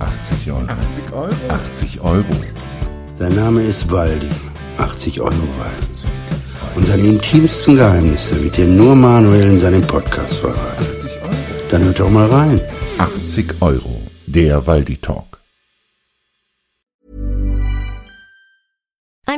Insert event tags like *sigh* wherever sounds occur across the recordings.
80 Euro. 80 Euro? 80 Euro. Sein Name ist Waldi. 80 Euro Waldi. Und seine intimsten Geheimnisse wird dir nur Manuel in seinem Podcast verraten. 80 Euro? Dann hört doch mal rein. 80 Euro. Der Waldi Talk.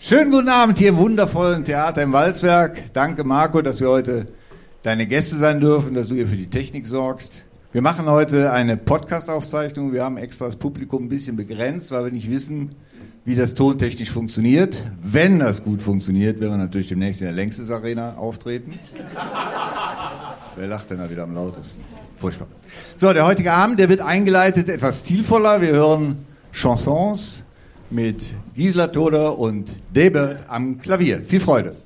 Schönen guten Abend hier im wundervollen Theater im Walzwerk. Danke, Marco, dass wir heute deine Gäste sein dürfen, dass du hier für die Technik sorgst. Wir machen heute eine Podcast-Aufzeichnung. Wir haben extra das Publikum ein bisschen begrenzt, weil wir nicht wissen, wie das tontechnisch funktioniert. Wenn das gut funktioniert, werden wir natürlich demnächst in der Längstes Arena auftreten. *laughs* Wer lacht denn da wieder am lautesten? Furchtbar. So, der heutige Abend, der wird eingeleitet etwas stilvoller. Wir hören Chansons mit Gisela Toder und Debert am Klavier. Viel Freude.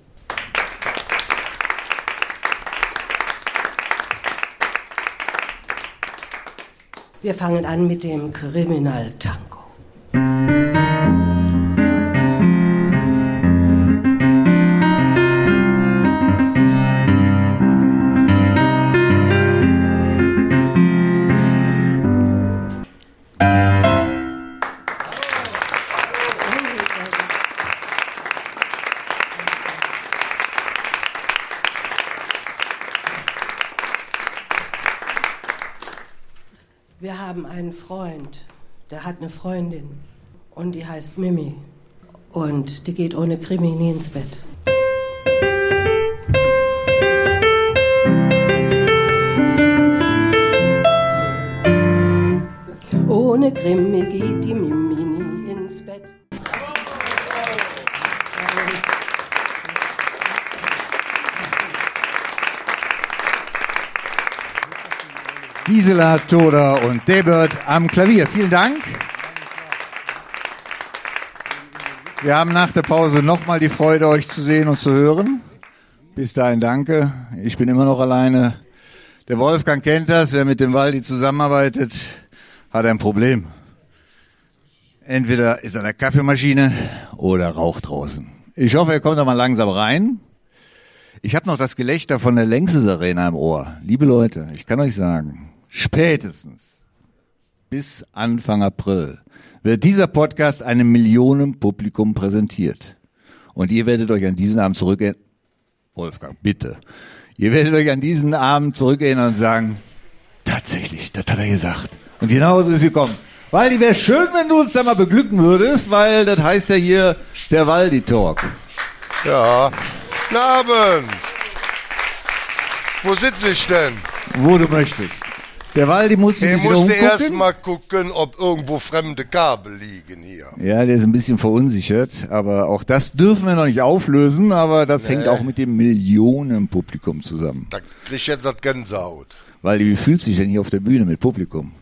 Wir fangen an mit dem Kriminal hat eine Freundin und die heißt Mimi. Und die geht ohne Krimi nie ins Bett. Ohne Krimi geht die Mimi nie ins Bett. Gisela Toder und Debert am Klavier. Vielen Dank. Wir haben nach der Pause nochmal die Freude, euch zu sehen und zu hören. Bis dahin danke. Ich bin immer noch alleine. Der Wolfgang kennt das. Wer mit dem Waldi zusammenarbeitet, hat ein Problem. Entweder ist an der Kaffeemaschine oder raucht draußen. Ich hoffe, er kommt da mal langsam rein. Ich habe noch das Gelächter von der Längstes Arena im Ohr. Liebe Leute, ich kann euch sagen, spätestens bis Anfang April wird dieser Podcast einem Millionenpublikum präsentiert. Und ihr werdet euch an diesen Abend zurückerinnern. Wolfgang, bitte. Ihr werdet euch an diesen Abend zurückerinnern und sagen, tatsächlich, das hat er gesagt. Und genauso ist es gekommen. Waldi, wäre schön, wenn du uns da mal beglücken würdest, weil das heißt ja hier der Waldi Talk. Ja. Guten Abend. Wo sitze ich denn? Wo du möchtest. Der Waldi muss sich ein Ich bisschen musste erst mal gucken, ob irgendwo fremde Kabel liegen hier. Ja, der ist ein bisschen verunsichert, aber auch das dürfen wir noch nicht auflösen, aber das hängt auch mit dem Millionenpublikum zusammen. Da krieg ich jetzt das Gänsehaut. Weil wie fühlt sich denn hier auf der Bühne mit Publikum?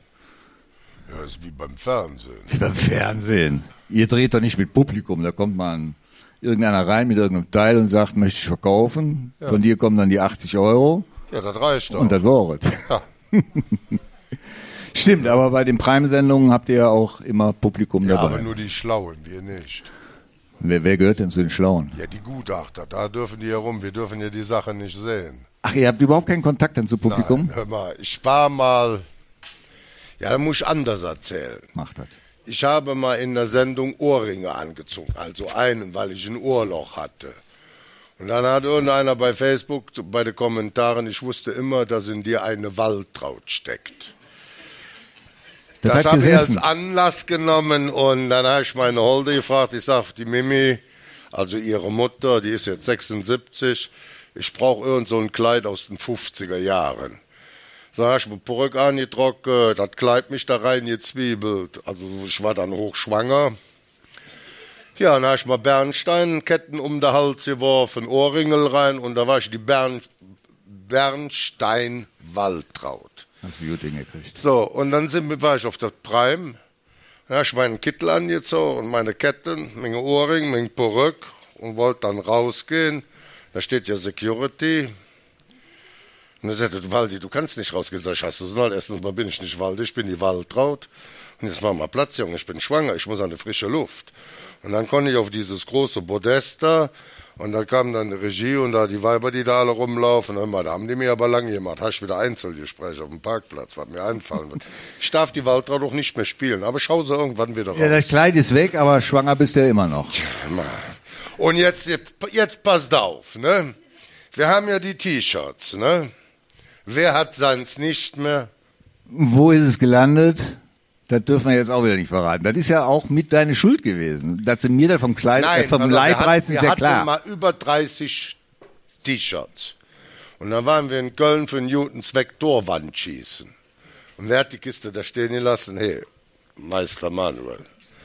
Ja, ist wie beim Fernsehen. Wie beim Fernsehen. Ihr dreht doch nicht mit Publikum, da kommt man irgendeiner rein mit irgendeinem Teil und sagt, möchte ich verkaufen. Von dir kommen dann die 80 Euro Ja, das reicht doch. und das war es. ja. *laughs* Stimmt, aber bei den Prime-Sendungen habt ihr ja auch immer Publikum ja, dabei. aber nur die Schlauen, wir nicht. wer, wer gehört denn zu den Schlauen? Ja, die Gutachter, da dürfen die herum. Wir dürfen ja die Sache nicht sehen. Ach, ihr habt überhaupt keinen Kontakt dann zu Publikum? Nein, hör mal, ich war mal. Ja, da muss ich anders erzählen. Macht das. Ich habe mal in der Sendung Ohrringe angezogen, also einen, weil ich ein Ohrloch hatte. Und dann hat irgendeiner bei Facebook bei den Kommentaren, ich wusste immer, dass in dir eine Waltraut steckt. Das, Das hat habe ich als. Anlass genommen und dann habe ich meine Holde gefragt. Ich sag, die Mimi, also ihre Mutter, die ist jetzt 76. Ich brauche irgend so ein Kleid aus den 50er Jahren. So habe ich mir Perücke angetrocknet, das Kleid mich da rein gezwiebelt. Also ich war dann hochschwanger. Ja, dann habe ich mal Bernsteinketten um den Hals geworfen, Ohrringel rein und da war ich die Bern, Bernstein-Waltraud. Hast du gut hingekriegt. So, und dann sind, wir- war ich auf das Prime. Da habe ich meinen Kittel angezogen und meine Ketten, meine Ohrring, meine Perücke und wollte dann rausgehen. Da steht ja Security. Und er sagte, Waldi, du kannst nicht rausgehen. Sag ich, hast du mal, erstens mal bin ich nicht Waldi, ich bin die Waltraud. Und jetzt mach mal Platz, Junge, ich bin schwanger, ich muss an die frische Luft. Und dann konnte ich auf dieses große Podest da und da kam dann die Regie und da die Weiber, die da alle rumlaufen. Und da haben die mir aber lange gemacht. Hast wieder Einzelgespräche auf dem Parkplatz, was mir einfallen wird. Ich darf die Waltraud doch nicht mehr spielen, aber schau sie irgendwann wieder raus. Ja, das Kleid ist weg, aber schwanger bist du ja immer noch. Und jetzt, jetzt passt auf, ne? Wir haben ja die T-Shirts, ne? Wer hat seins nicht mehr? Wo ist es gelandet? Das dürfen wir jetzt auch wieder nicht verraten. Das ist ja auch mit deine Schuld gewesen. Dass sie mir da vom Kleid, äh, vom pass auf, Leib wir hatten- reißen, ist wir ja hatten klar. mal über 30 T-Shirts. Und dann waren wir in Köln für Newtons Vektorwand schießen. Und wer hat die Kiste da stehen gelassen? Hey, Meister Manuel.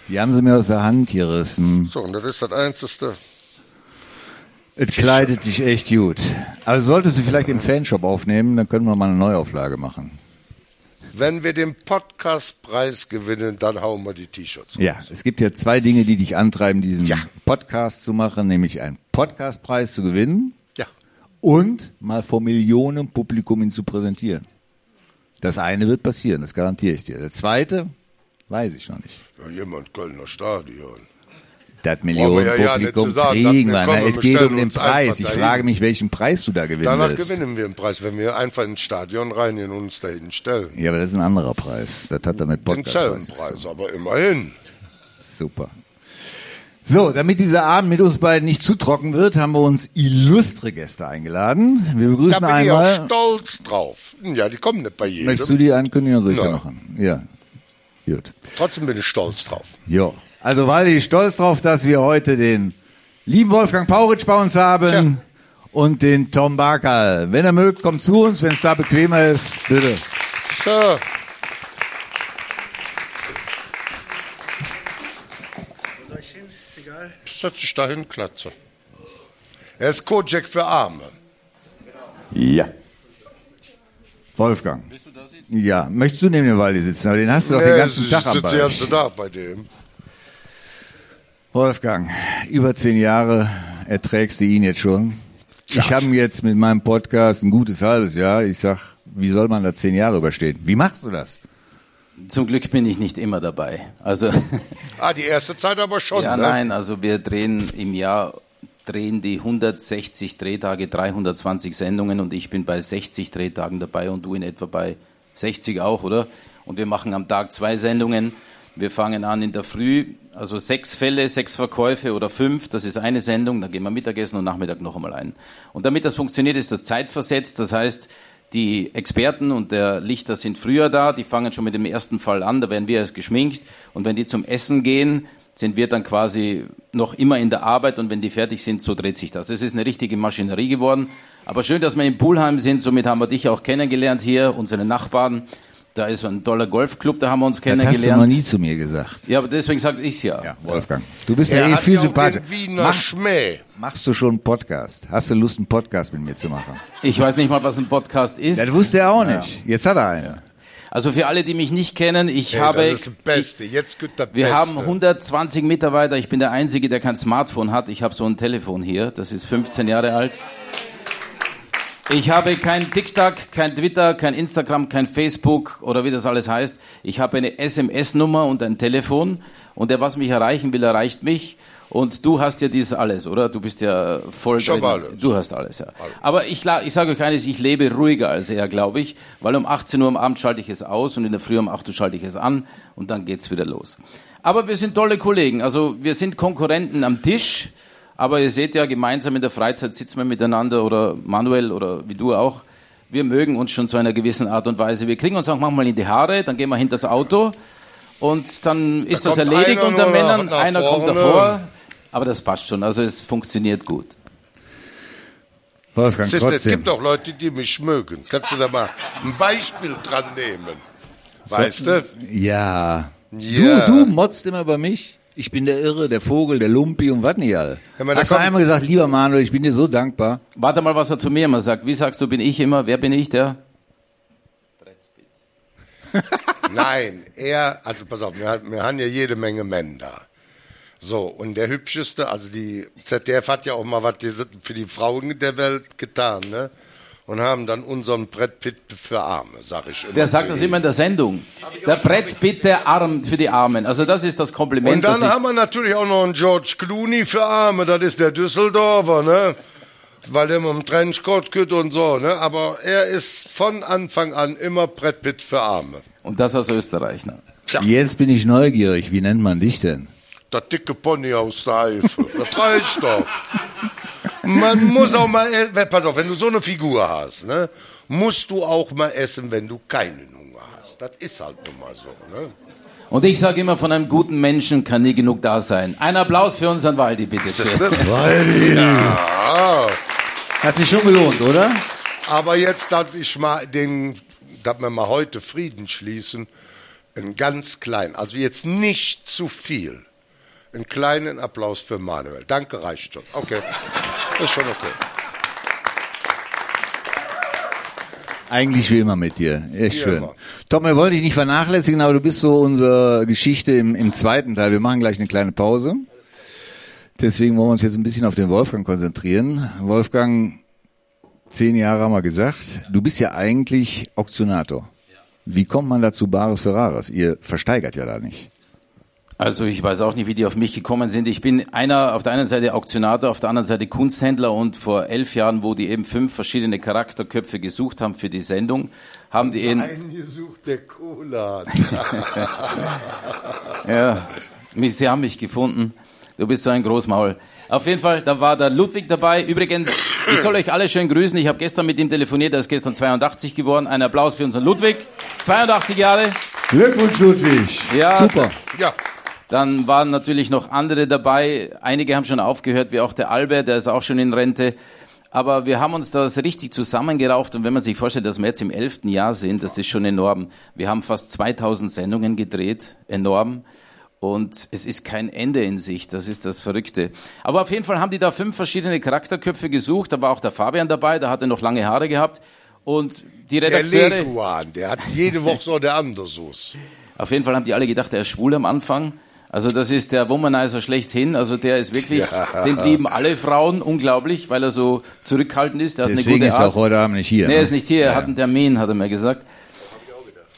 Die haben sie mir aus der Hand gerissen. So, und das ist das Einzige. Es kleidet dich echt gut. Also solltest du vielleicht im Fanshop aufnehmen, dann können wir mal eine Neuauflage machen. Wenn wir den Podcastpreis gewinnen, dann hauen wir die T-Shirts. Ja, es gibt ja zwei Dinge, die dich antreiben, diesen Ja. Podcast zu machen, nämlich einen Podcastpreis zu gewinnen Ja. und mal vor Millionen Publikum ihn zu präsentieren. Das eine wird passieren, das garantiere ich dir. Der zweite, weiß ich noch nicht. ja jemand Kölner Stadion. Das wir ja ja Millionenpublikum kriegen wir. kommen, Es geht um den Preis. Ich frage mich, welchen Preis du da gewinnen Danach willst. gewinnen wir einen Preis, wenn wir einfach ins Stadion reingehen und uns dahin stellen. Ja, aber das ist ein anderer Preis. Das hat damit Den Podcast. Zellenpreis, aber immerhin. Super. So, damit dieser Abend mit uns beiden nicht zu trocken wird, haben wir uns illustre Gäste eingeladen. Wir Da begrüßen bin ich auch einmal. stolz drauf. Ja, die kommen nicht bei jedem. Möchtest du die ankündigen oder soll ich Ja. da machen? Ja. Gut. Trotzdem bin ich stolz drauf. Jo. Also, ich stolz drauf, dass wir heute den lieben Wolfgang Pauritsch bei uns haben Tja. und den Tom Barkal. Wenn er mögt, kommt zu uns. Wenn es da bequemer ist, bitte. So. Setz dich dahin, Klatze. Er ist Kojak für Arme. Ja. Wolfgang. Ja, möchtest du neben dem Waldi sitzen? Aber den hast du doch den ganzen ich Tag am sitze den Ball. ganzen Tag bei dem. Wolfgang, über zehn Jahre erträgst du ihn jetzt schon. Ich habe jetzt mit meinem Podcast ein gutes halbes Jahr. Ich sag, wie soll man da zehn Jahre überstehen? Wie machst du das? Zum Glück bin ich nicht immer dabei. Also *laughs* Ah, die erste Zeit aber schon, ja, ne? nein, also wir drehen im Jahr drehen die 160 Drehtage, 320 Sendungen und ich bin bei 60 Drehtagen dabei und du in etwa bei 60 auch, oder? Und wir machen am Tag zwei Sendungen. Wir fangen an in der Früh, also sechs Fälle, sechs Verkäufe oder fünf, das ist eine Sendung, dann gehen wir Mittagessen und Nachmittag noch einmal ein. Und damit das funktioniert, ist das zeitversetzt, das heißt, die Experten und der Lichter sind früher da, die fangen schon mit dem ersten Fall an, da werden wir erst geschminkt und wenn die zum Essen gehen, sind wir dann quasi noch immer in der Arbeit und wenn die fertig sind, so dreht sich das. Es ist eine richtige Maschinerie geworden. Aber schön, dass wir in Pulheim sind, somit haben wir dich auch kennengelernt hier, unsere Nachbarn. Da ist so ein toller Golfclub, da haben wir uns Das hast du kennengelernt. noch nie zu mir gesagt. Ja, aber deswegen sage ich ja. Ja, Wolfgang. Du bist ja Er eh viel ja Wiener Mach, Schmäh. machst du schon einen Podcast? Hast du Lust, einen Podcast mit mir zu machen? Ich weiß nicht mal, was ein Podcast ist. Ja, das wusste er auch nicht. Jetzt hat er einen. Also für alle, die mich nicht kennen, ich Hey, habe das ist das Beste. Jetzt gibt das Wir Beste. haben 120 Mitarbeiter. Ich bin der Einzige, der kein Smartphone hat. Ich habe so ein Telefon hier. Das ist 15 Jahre alt. Ich habe kein TikTok, kein Twitter, kein Instagram, kein Facebook oder wie das alles heißt. Ich habe eine SMS-Nummer und ein Telefon. Und der, was mich erreichen will, erreicht mich. Und du hast ja dieses alles, oder? Du bist ja voll Ich drin. alles. Du hast alles, ja. Aber ich, ich sage euch eines, ich lebe ruhiger als er, glaube ich, weil um 18 Uhr am Abend schalte ich es aus und in der Früh um 8 Uhr schalte ich es an und dann geht's wieder los. Aber wir sind tolle Kollegen, also wir sind Konkurrenten am Tisch, aber ihr seht ja, gemeinsam in der Freizeit sitzen wir miteinander oder Manuel oder wie du auch. wir mögen uns schon zu einer gewissen Art und Weise. Wir kriegen uns auch manchmal in die Haare, dann gehen wir hinter das Auto und dann ist Da das erledigt unter Männern. Einer kommt davor, aber das passt schon. Also es funktioniert gut. Wolfgang, Siehst es gibt auch Leute, die mich mögen. Kannst du da mal ein Beispiel dran nehmen? Weißt du? Ja. Ja. Du, du motzt immer über mich. Ich bin der Irre, der Vogel, der Lumpi und was nicht all. Da Hast du einmal gesagt, lieber Manuel, ich bin dir so dankbar. Warte mal, was er zu mir immer sagt. Wie sagst du, bin ich immer? Wer bin ich, der? *laughs* Nein, er, also pass auf, wir, haben- wir haben ja jede Menge Männer da. So, und der hübscheste, also die ZDF hat ja auch mal was für die Frauen der Welt getan, ne? Und haben dann unseren Brett Pitt für Arme, sag ich immer. Der sagt das immer in der Sendung. Der Brett Pitt, der Arm für die Armen. Also das ist das Kompliment. Und dann haben wir natürlich auch noch einen George Clooney für Arme, das ist der Düsseldorfer, ne? Weil der mit dem Trenchcoat geht und so, ne? Aber er ist von Anfang an immer Brett Pitt für Arme. Und das aus Österreich. Ne? Tja, Jetzt bin ich neugierig. Wie nennt man dich denn? der dicke Pony aus der Eifel. Das reicht doch. *laughs* Man muss auch mal, pass auf, wenn du so eine Figur hast, ne? Musst du auch mal essen, wenn du keinen Hunger hast. Das ist halt nun mal so, ne? Und ich sage immer, von einem guten Menschen kann nie genug da sein. Ein Applaus für unseren Waldi, bitte. Ja. Hat sich schon gelohnt, oder? Aber jetzt, dass ich mal den, dass wir mal heute Frieden schließen, einen ganz kleinen, also jetzt nicht zu viel, einen kleinen Applaus für Manuel. Danke, reicht schon. Okay, ist schon okay. Eigentlich wie immer mit dir. Echt Wie schön. immer. Tom, wir wollen dich nicht vernachlässigen, aber du bist so unsere Geschichte im, im zweiten Teil. Wir machen gleich eine kleine Pause. Deswegen wollen wir uns jetzt ein bisschen auf den Wolfgang konzentrieren. Wolfgang, zehn Jahre haben wir gesagt. Du bist ja eigentlich Auktionator. Wie kommt man dazu Bares für Rares? Ihr versteigert ja da nicht. Also ich weiß auch nicht, wie die auf mich gekommen sind. Ich bin einer auf der einen Seite Auktionator, auf der anderen Seite Kunsthändler und vor elf Jahren, wo die eben fünf verschiedene Charakterköpfe gesucht haben für die Sendung, haben die ihn, Einen gesucht, der Cola. *laughs* ja, sie haben mich gefunden. Du bist so ein Großmaul. Auf jeden Fall, da war der Ludwig dabei. Übrigens, ich soll euch alle schön grüßen. Ich habe gestern mit ihm telefoniert. Er ist gestern 82 geworden. Ein Applaus für unseren Ludwig. 82 Jahre. Glückwunsch, Ludwig. Ja. Super. ja, Dann waren natürlich noch andere dabei. Einige haben schon aufgehört, wie auch der Albert, der ist auch schon in Rente. Aber wir haben uns das richtig zusammengerauft und wenn man sich vorstellt, dass wir jetzt im elften Jahr sind, das ist schon enorm. Wir haben fast 2000 Sendungen gedreht, enorm. Und es ist kein Ende in sich, das ist das Verrückte. Aber auf jeden Fall haben die da fünf verschiedene Charakterköpfe gesucht. Da war auch der Fabian dabei, der hatte noch lange Haare gehabt. Und die der Redakteure... Leguan, der hat jede Woche so der Andersus. Auf jeden Fall haben die alle gedacht, er ist schwul am Anfang. Also das ist der Womanizer schlechthin. Also der ist wirklich, den lieben alle Frauen unglaublich, weil er so zurückhaltend ist. Er Deswegen ist er auch heute Abend nicht hier. Nee, ne? er ist nicht hier. Er hat einen Termin, hat er mir gesagt.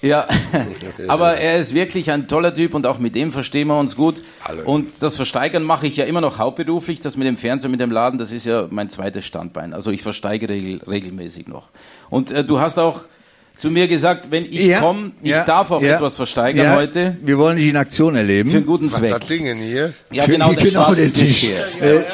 Ja, *laughs* aber er ist wirklich ein toller Typ und auch mit dem verstehen wir uns gut. Alle. Und das Versteigern mache ich ja immer noch hauptberuflich. Das mit dem Fernsehen, mit dem Laden, das ist ja mein zweites Standbein. Also ich versteigere regel, regelmäßig noch. Und äh, du hast auch zu mir gesagt, wenn ich Ja, komme, ich ja, darf auch ja, etwas versteigern ja. heute Wir wollen dich in Aktion erleben. für einen guten Was Zweck. das Dingen hier? Ja, Für- genau, den genau den Tisch Tisch. hier.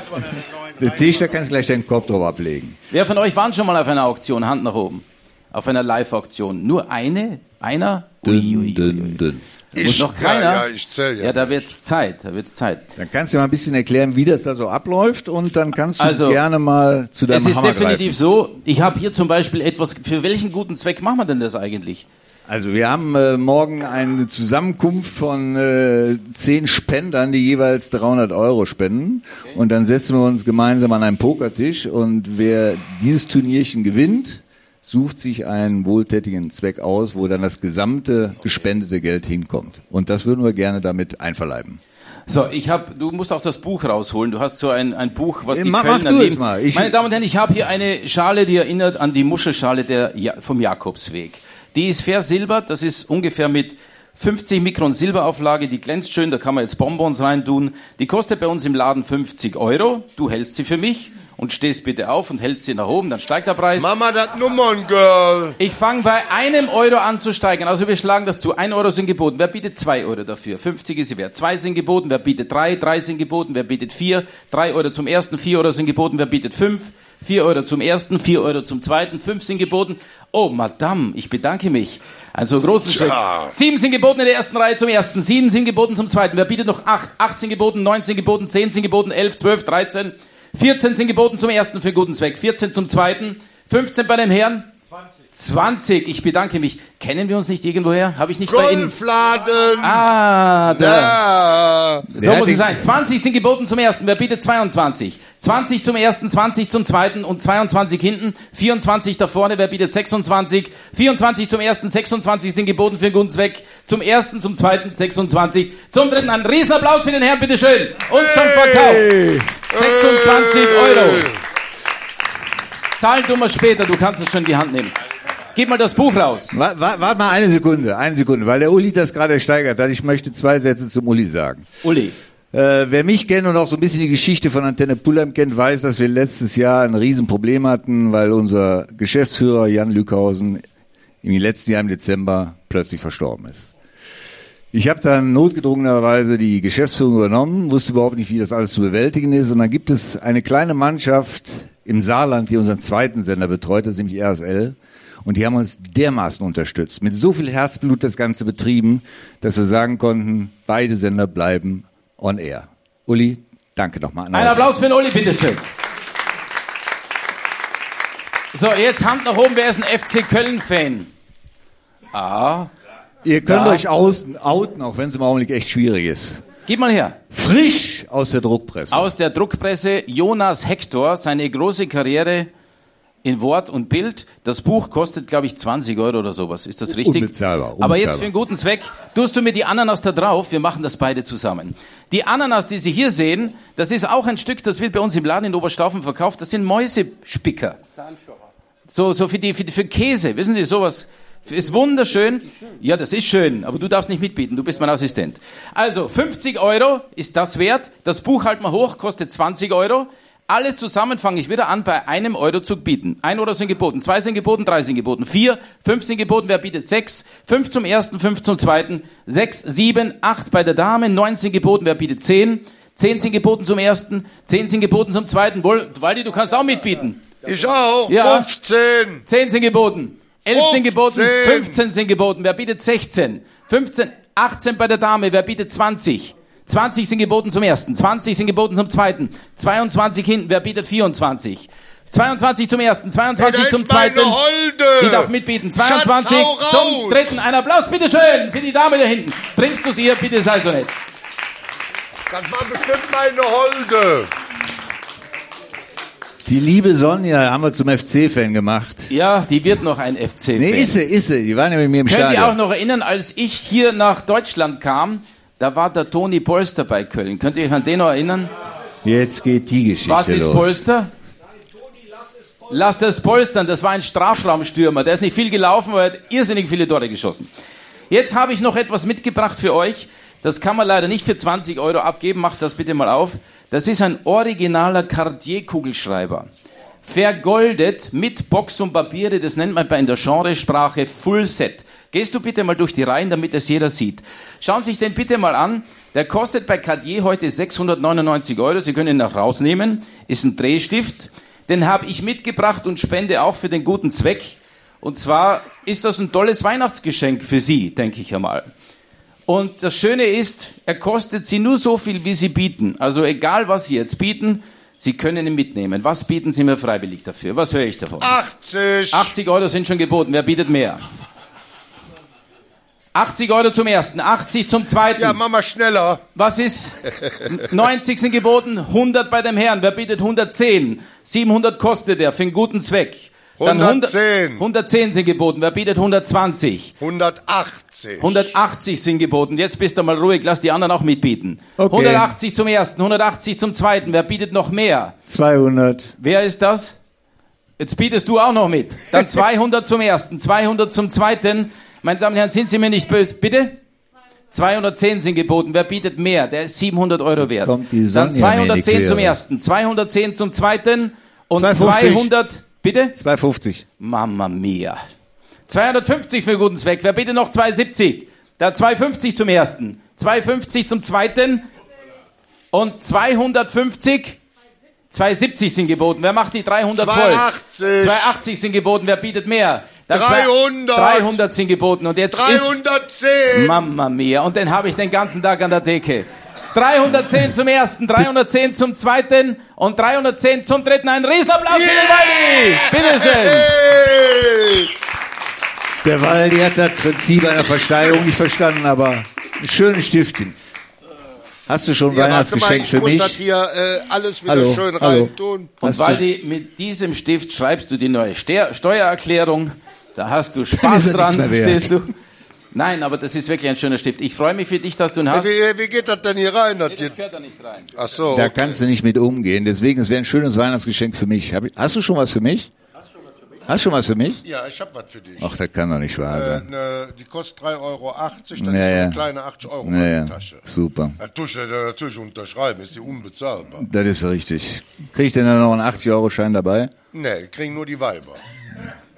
Der Tisch, da kannst du gleich deinen Kopf drauf ablegen. Wer von euch waren schon mal auf einer Auktion? Hand nach oben. Auf einer Live-Auktion. Nur eine? Einer? Ui, ui, ui, Dünn, ui. dünn. Ich, noch keiner? Ja, ja, ich zähl ja. Ja, da wird's Zeit. Da wird's Zeit. Dann kannst du mal ein bisschen erklären, wie das da so abläuft und dann kannst du Also, gerne mal zu deinem Es ist Hammer definitiv greifen. so, ich habe hier zum Beispiel etwas, für welchen guten Zweck machen wir denn das eigentlich? Also wir haben äh, morgen eine Zusammenkunft von äh, zehn Spendern, die jeweils 300 Euro spenden. Und dann setzen wir uns gemeinsam an einen Pokertisch und wer dieses Turnierchen gewinnt, sucht sich einen wohltätigen Zweck aus, wo dann das gesamte gespendete Geld hinkommt. Und das würden wir gerne damit einverleiben. So, ich habe, du musst auch das Buch rausholen. Du hast so ein, ein Buch, was Äh, die mach- mach Kölner du es mal. Ich- Meine Damen und Herren, ich habe hier eine Schale, die erinnert an die Muschelschale der, ja, vom Jakobsweg. Die ist versilbert, das ist ungefähr mit 50 Mikron Silberauflage, die glänzt schön, da kann man jetzt Bonbons reintun. Die kostet bei uns im Laden 50 Euro, du hältst sie für mich und stehst bitte auf und hältst sie nach oben, dann steigt der Preis. Mama, das Nummerngirl. Ich fange bei einem Euro an zu steigen. Also wir schlagen das zu. Ein Euro sind geboten. Wer bietet zwei Euro dafür? 50 ist sie wert. Zwei sind geboten. Wer bietet drei? Drei sind geboten. Wer bietet vier? Drei Euro zum ersten. Vier Euro sind geboten. Wer bietet fünf? Vier Euro zum ersten. Vier Euro zum zweiten. Fünf sind geboten. Oh, Madame, ich bedanke mich. Ein so großen Schritt. Sieben sind geboten in der ersten Reihe zum ersten. Sieben sind geboten zum zweiten. Wer bietet noch acht? Acht sind geboten. Neun sind geboten. Zehn sind geboten. Elf, zwölf, dreizehn. 14 sind geboten zum ersten für guten Zweck, 14 zum zweiten, 15 bei dem Herrn. 20, ich bedanke mich. Kennen wir uns nicht irgendwoher? Habe ich nicht bei Ihnen? Golfladen. Ah, da. Ja. So muss es sein. 20 sind geboten zum ersten. Wer bietet 22? 20 zum ersten, 20 zum zweiten und 22 hinten. 24 da vorne. Wer bietet 26? 24 zum ersten, 26 sind geboten für einen guten Zweck. Zum ersten, zum zweiten 26. Zum dritten ein Riesenapplaus für den Herrn, bitteschön. Und schon verkauft. 26 Euro. Zahlen tun wir später, du kannst es schon in die Hand nehmen. Gib mal das Buch raus. Warte wart mal eine Sekunde, eine Sekunde, weil der Uli das gerade steigert hat. Ich möchte zwei Sätze zum Uli sagen. Uli. Äh, wer mich kennt und auch so ein bisschen die Geschichte von Antenne Pullheim kennt, weiß, dass wir letztes Jahr ein Riesenproblem hatten, weil unser Geschäftsführer Jan Lückhausen im letzten Jahr im Dezember plötzlich verstorben ist. Ich habe dann notgedrungenerweise die Geschäftsführung übernommen, wusste überhaupt nicht, wie das alles zu bewältigen ist. Und dann gibt es eine kleine Mannschaft im Saarland, die unseren zweiten Sender betreut, das ist nämlich RSL. Und die haben uns dermaßen unterstützt, mit so viel Herzblut das Ganze betrieben, dass wir sagen konnten, beide Sender bleiben on air. Uli, danke nochmal Ein. Applaus für den Uli, bitteschön. So, jetzt Hand nach oben, wer ist ein FC Köln-Fan? Ah, Ihr könnt Ja. euch außen outen, auch wenn es im Augenblick echt schwierig ist. gib mal her. Frisch aus der Druckpresse. Aus der Druckpresse Jonas Hector, seine große Karriere in Wort und Bild. Das Buch kostet, glaube ich, 20 Euro oder sowas. Ist das richtig? Unbezahlbar, Aber jetzt unbezahlbar. für einen guten Zweck tust du mir die Ananas da drauf. Wir machen das beide zusammen. Die Ananas, die Sie hier sehen, das ist auch ein Stück, das wird bei uns im Laden in Oberstaufen verkauft. Das sind Mäusespicker. So, so für die, für, die, für Käse. Wissen Sie, sowas. Ist wunderschön. Ja, das ist schön, aber du darfst nicht mitbieten, du bist mein Assistent. Also, 50 Euro ist das wert. Das Buch halt mal hoch, kostet 20 Euro. Alles zusammen fange ich wieder an, bei einem Euro zu bieten. Ein Euro sind geboten, zwei sind geboten, drei sind geboten, vier, fünf sind geboten, wer bietet sechs, fünf zum ersten, fünf zum zweiten, sechs, sieben, acht bei der Dame, neun sind geboten, wer bietet zehn, zehn sind geboten zum ersten, zehn sind geboten zum zweiten. Wohl, Waldi, du kannst auch mitbieten. Ich auch. Ja. 15. 10 sind geboten. 11 sind geboten. 15. 15 sind geboten. Wer bietet 16? 15, 18 bei der Dame. Wer bietet 20? 20 sind geboten zum ersten. 20 sind geboten zum zweiten. 22 hinten. Wer bietet 24? 22 zum ersten. 22 Hey, zum zweiten. Holde. Die darf mitbieten. 22 Schatz, zum dritten. Ein Applaus, bitteschön, für die Dame da hinten. Bringst du sie ihr, bitte sei so nett. Das war bestimmt meine Holde. Die liebe Sonja haben wir zum FC-Fan gemacht. Ja, die wird noch ein FC-Fan. Nee, ist sie, ist sie. Die waren ja mit mir im Könnt ihr auch Stadion. noch erinnern, als ich hier nach Deutschland kam, da war der Toni Polster bei Köln. Könnt ihr euch an den noch erinnern? Jetzt geht die Geschichte Was ist los. Polster? Lass das polstern, das war ein Strafraumstürmer. Der ist nicht viel gelaufen, aber er hat irrsinnig viele Tore geschossen. Jetzt habe ich noch etwas mitgebracht für euch. Das kann man leider nicht für 20 Euro abgeben. Macht das bitte mal auf. Das ist ein originaler Cartier-Kugelschreiber. Vergoldet mit Box und Papiere. Das nennt man bei in der Genresprache Full Set. Gehst du bitte mal durch die Reihen, damit es jeder sieht. Schauen Sie sich den bitte mal an. Der kostet bei Cartier heute 699 Euro. Sie können ihn noch rausnehmen. Ist ein Drehstift. Den habe ich mitgebracht und spende auch für den guten Zweck. Und zwar ist das ein tolles Weihnachtsgeschenk für Sie, denke ich einmal. Und das Schöne ist, er kostet Sie nur so viel, wie Sie bieten. Also egal, was Sie jetzt bieten, Sie können ihn mitnehmen. Was bieten Sie mir freiwillig dafür? Was höre ich davon? 80. 80 Euro sind schon geboten. Wer bietet mehr? 80 Euro zum ersten, 80 zum zweiten. Ja, Mama, schneller. Was ist? *laughs* 90 sind geboten, 100 bei dem Herrn. Wer bietet 110? 700 kostet er für einen guten Zweck. 110. 110 sind geboten. Wer bietet 120? 180. 180 sind geboten. Jetzt bist du mal ruhig, lass die anderen auch mitbieten. Okay. 180 zum ersten, 180 zum zweiten. Wer bietet noch mehr? 200. Wer ist das? Jetzt bietest du auch noch mit. Dann *laughs* 200 zum ersten, 200 zum zweiten. Meine Damen und Herren, sind Sie mir nicht böse? Bitte? 210 sind geboten. Wer bietet mehr? Der ist 700 Euro wert. kommt die Dann Sonja mir in die 210 zum ersten, 210 zum zweiten Und 250. 200, bitte? 250. Mama mia. 250 für guten Zweck. Wer bitte noch 270? Da 250 zum ersten, 250 zum zweiten und 250. 270 sind geboten. Wer macht die 300 voll? 280. 280 sind geboten. Wer bietet mehr? Dann zwei- 300. 300 sind geboten. Und jetzt ist 310. Mama mia. Und den habe ich den ganzen Tag an der Decke. 310 zum ersten, 310 zum zweiten und 310 zum dritten. Ein Riesenapplaus für den Waldi. Bitteschön. Der Waldi hat das Prinzip einer Versteigerung nicht verstanden, aber ein schönes Stiftchen. Hast du schon ein Ja, mal, Weihnachtsgeschenk ich für muss mich? das hier äh, alles wieder Hallo, schön hallo. reintun. Und Waldi, mit diesem Stift schreibst du die neue Steuer Steuererklärung. Da hast du Spaß dran, verstehst du? Nein, aber das ist wirklich ein schöner Stift. Ich freue mich für dich, dass du ihn hast. Wie, wie geht das denn hier rein? Das Das geht, gehört da nicht rein. ach so. Da kannst du nicht mit umgehen. Deswegen, es wäre ein schönes Weihnachtsgeschenk für mich. Hast du schon was für mich? Hast du schon was für mich? Ja, ich hab was für dich. Ach, das kann doch nicht wahr Äh, sein. ne, die kostet 3,80 Euro, das Ja, ist ja. eine kleine 80 Euro Naja, Tasche. super. Da tue ich ja natürlich unterschreiben, ist die unbezahlbar. Das ist richtig. Krieg ich denn dann noch einen 80-Euro-Schein dabei? Nee, kriegen nur die Weiber, *laughs*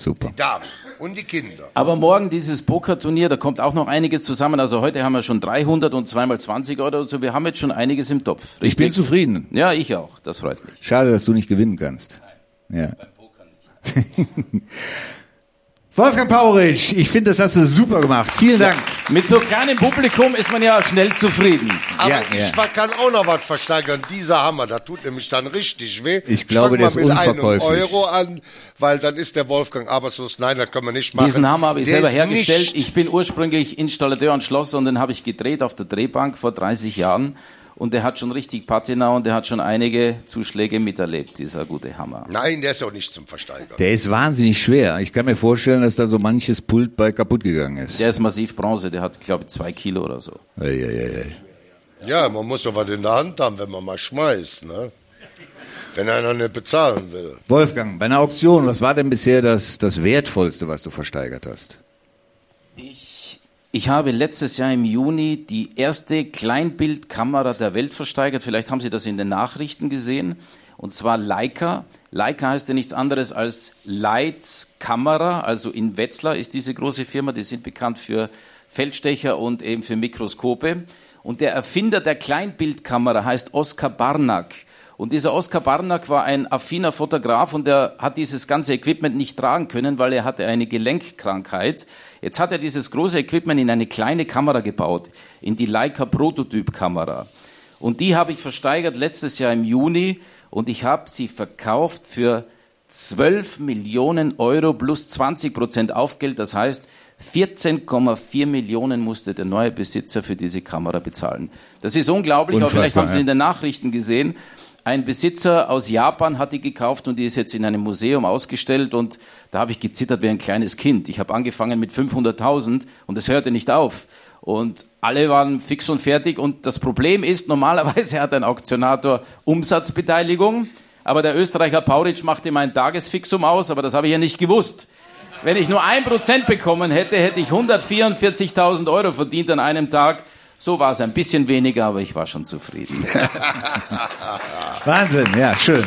Super. Damen und die Kinder. Aber morgen dieses Pokerturnier, da kommt auch noch einiges zusammen. Also heute haben wir schon 300 und zweimal 20 Euro. Also wir haben jetzt schon einiges im Topf. Ich bin Richtig? zufrieden. Ja, ich auch. Das freut mich. Schade, dass du nicht gewinnen kannst. Ja. *laughs* Wolfgang Paurich, ich finde, das hast du super gemacht. Vielen Dank. Mit so kleinem Publikum ist man ja schnell zufrieden. Aber Ja, ich ja. kann auch noch was versteigern. Dieser Hammer, das tut nämlich dann richtig weh. Ich glaube, fang der mal ist mit einem unverkäuflich. Euro an, weil dann ist der Wolfgang arbeitslos. Nein, das können wir nicht machen. Diesen Hammer habe ich Der selber hergestellt. Nicht, Ich bin ursprünglich Installateur und Schlosser und den habe ich gedreht auf der Drehbank vor 30 Jahren. Und der hat schon richtig Patina und der hat schon einige Zuschläge miterlebt, dieser gute Hammer. Nein, der ist auch nicht zum Versteigern. Der ist wahnsinnig schwer. Ich kann mir vorstellen, dass da so manches Pult bei kaputt gegangen ist. Der ist massiv Bronze, der hat, glaube ich, zwei Kilo oder so. Ei, ei, ei, ei. Ja, man muss doch was in der Hand haben, wenn man mal schmeißt, ne? Wenn einer nicht bezahlen will. Wolfgang, bei einer Auktion, was war denn bisher das, das Wertvollste, was du versteigert hast? Ich habe letztes Jahr im Juni die erste Kleinbildkamera der Welt versteigert. Vielleicht haben Sie das in den Nachrichten gesehen. Und zwar Leica. Leica heißt ja nichts anderes als Lights Kamera. Also in Wetzlar ist diese große Firma. Die sind bekannt für Feldstecher und eben für Mikroskope. Und der Erfinder der Kleinbildkamera heißt Oskar Barnack. Und dieser Oskar Barnack war ein affiner Fotograf und er hat dieses ganze Equipment nicht tragen können, weil er hatte eine Gelenkkrankheit. Jetzt hat er dieses große Equipment in eine kleine Kamera gebaut, in die Leica Prototyp-Kamera. Und die habe ich versteigert letztes Jahr im Juni und ich habe sie verkauft für 12 Millionen Euro plus 20 Prozent Aufgeld. Das heißt, 14,4 Millionen musste der neue Besitzer für diese Kamera bezahlen. Das ist unglaublich, aber vielleicht haben Sie ja. in den Nachrichten gesehen. Ein Besitzer aus Japan hat die gekauft und die ist jetzt in einem Museum ausgestellt und da habe ich gezittert wie ein kleines Kind. Ich habe angefangen mit 500.000 und es hörte nicht auf. Und alle waren fix und fertig und das Problem ist, normalerweise hat ein Auktionator Umsatzbeteiligung, aber der Österreicher Pauritsch macht ihm ein Tagesfixum aus, aber das habe ich ja nicht gewusst. Wenn ich nur ein Prozent bekommen hätte, hätte ich 144.000 Euro verdient an einem Tag. So war es ein bisschen weniger, aber ich war schon zufrieden. *laughs* Wahnsinn, ja, schön.